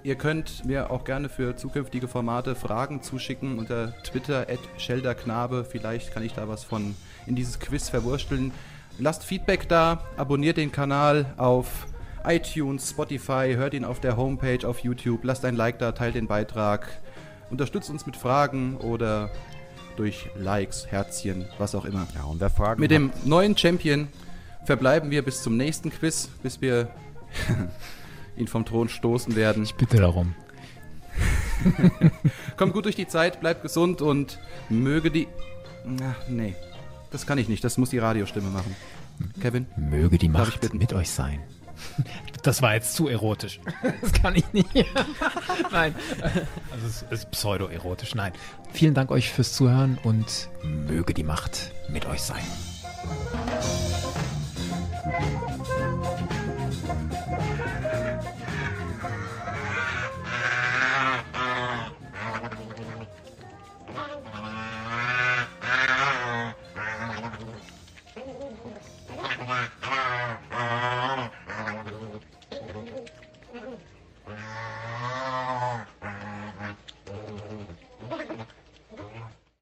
Ihr könnt mir auch gerne für zukünftige Formate Fragen zuschicken unter Twitter at Shelderknabe. Vielleicht kann ich da was von in dieses Quiz verwursteln. Lasst Feedback da, abonniert den Kanal auf iTunes, Spotify, hört ihn auf der Homepage, auf YouTube, lasst ein Like da, teilt den Beitrag, unterstützt uns mit Fragen oder durch Likes, Herzchen, was auch immer. Ja, und wer Fragen Mit dem neuen Champion verbleiben wir bis zum nächsten Quiz, bis wir ihn vom Thron stoßen werden. Ich bitte darum. Kommt gut durch die Zeit, bleibt gesund und möge die. Ach, nee. Das kann ich nicht, das muss die Radiostimme machen. Kevin? Möge die Macht mit euch sein. Das war jetzt zu erotisch. Das kann ich nicht. Nein. Also es ist pseudo-erotisch. Nein. Vielen Dank euch fürs Zuhören und möge die Macht mit euch sein.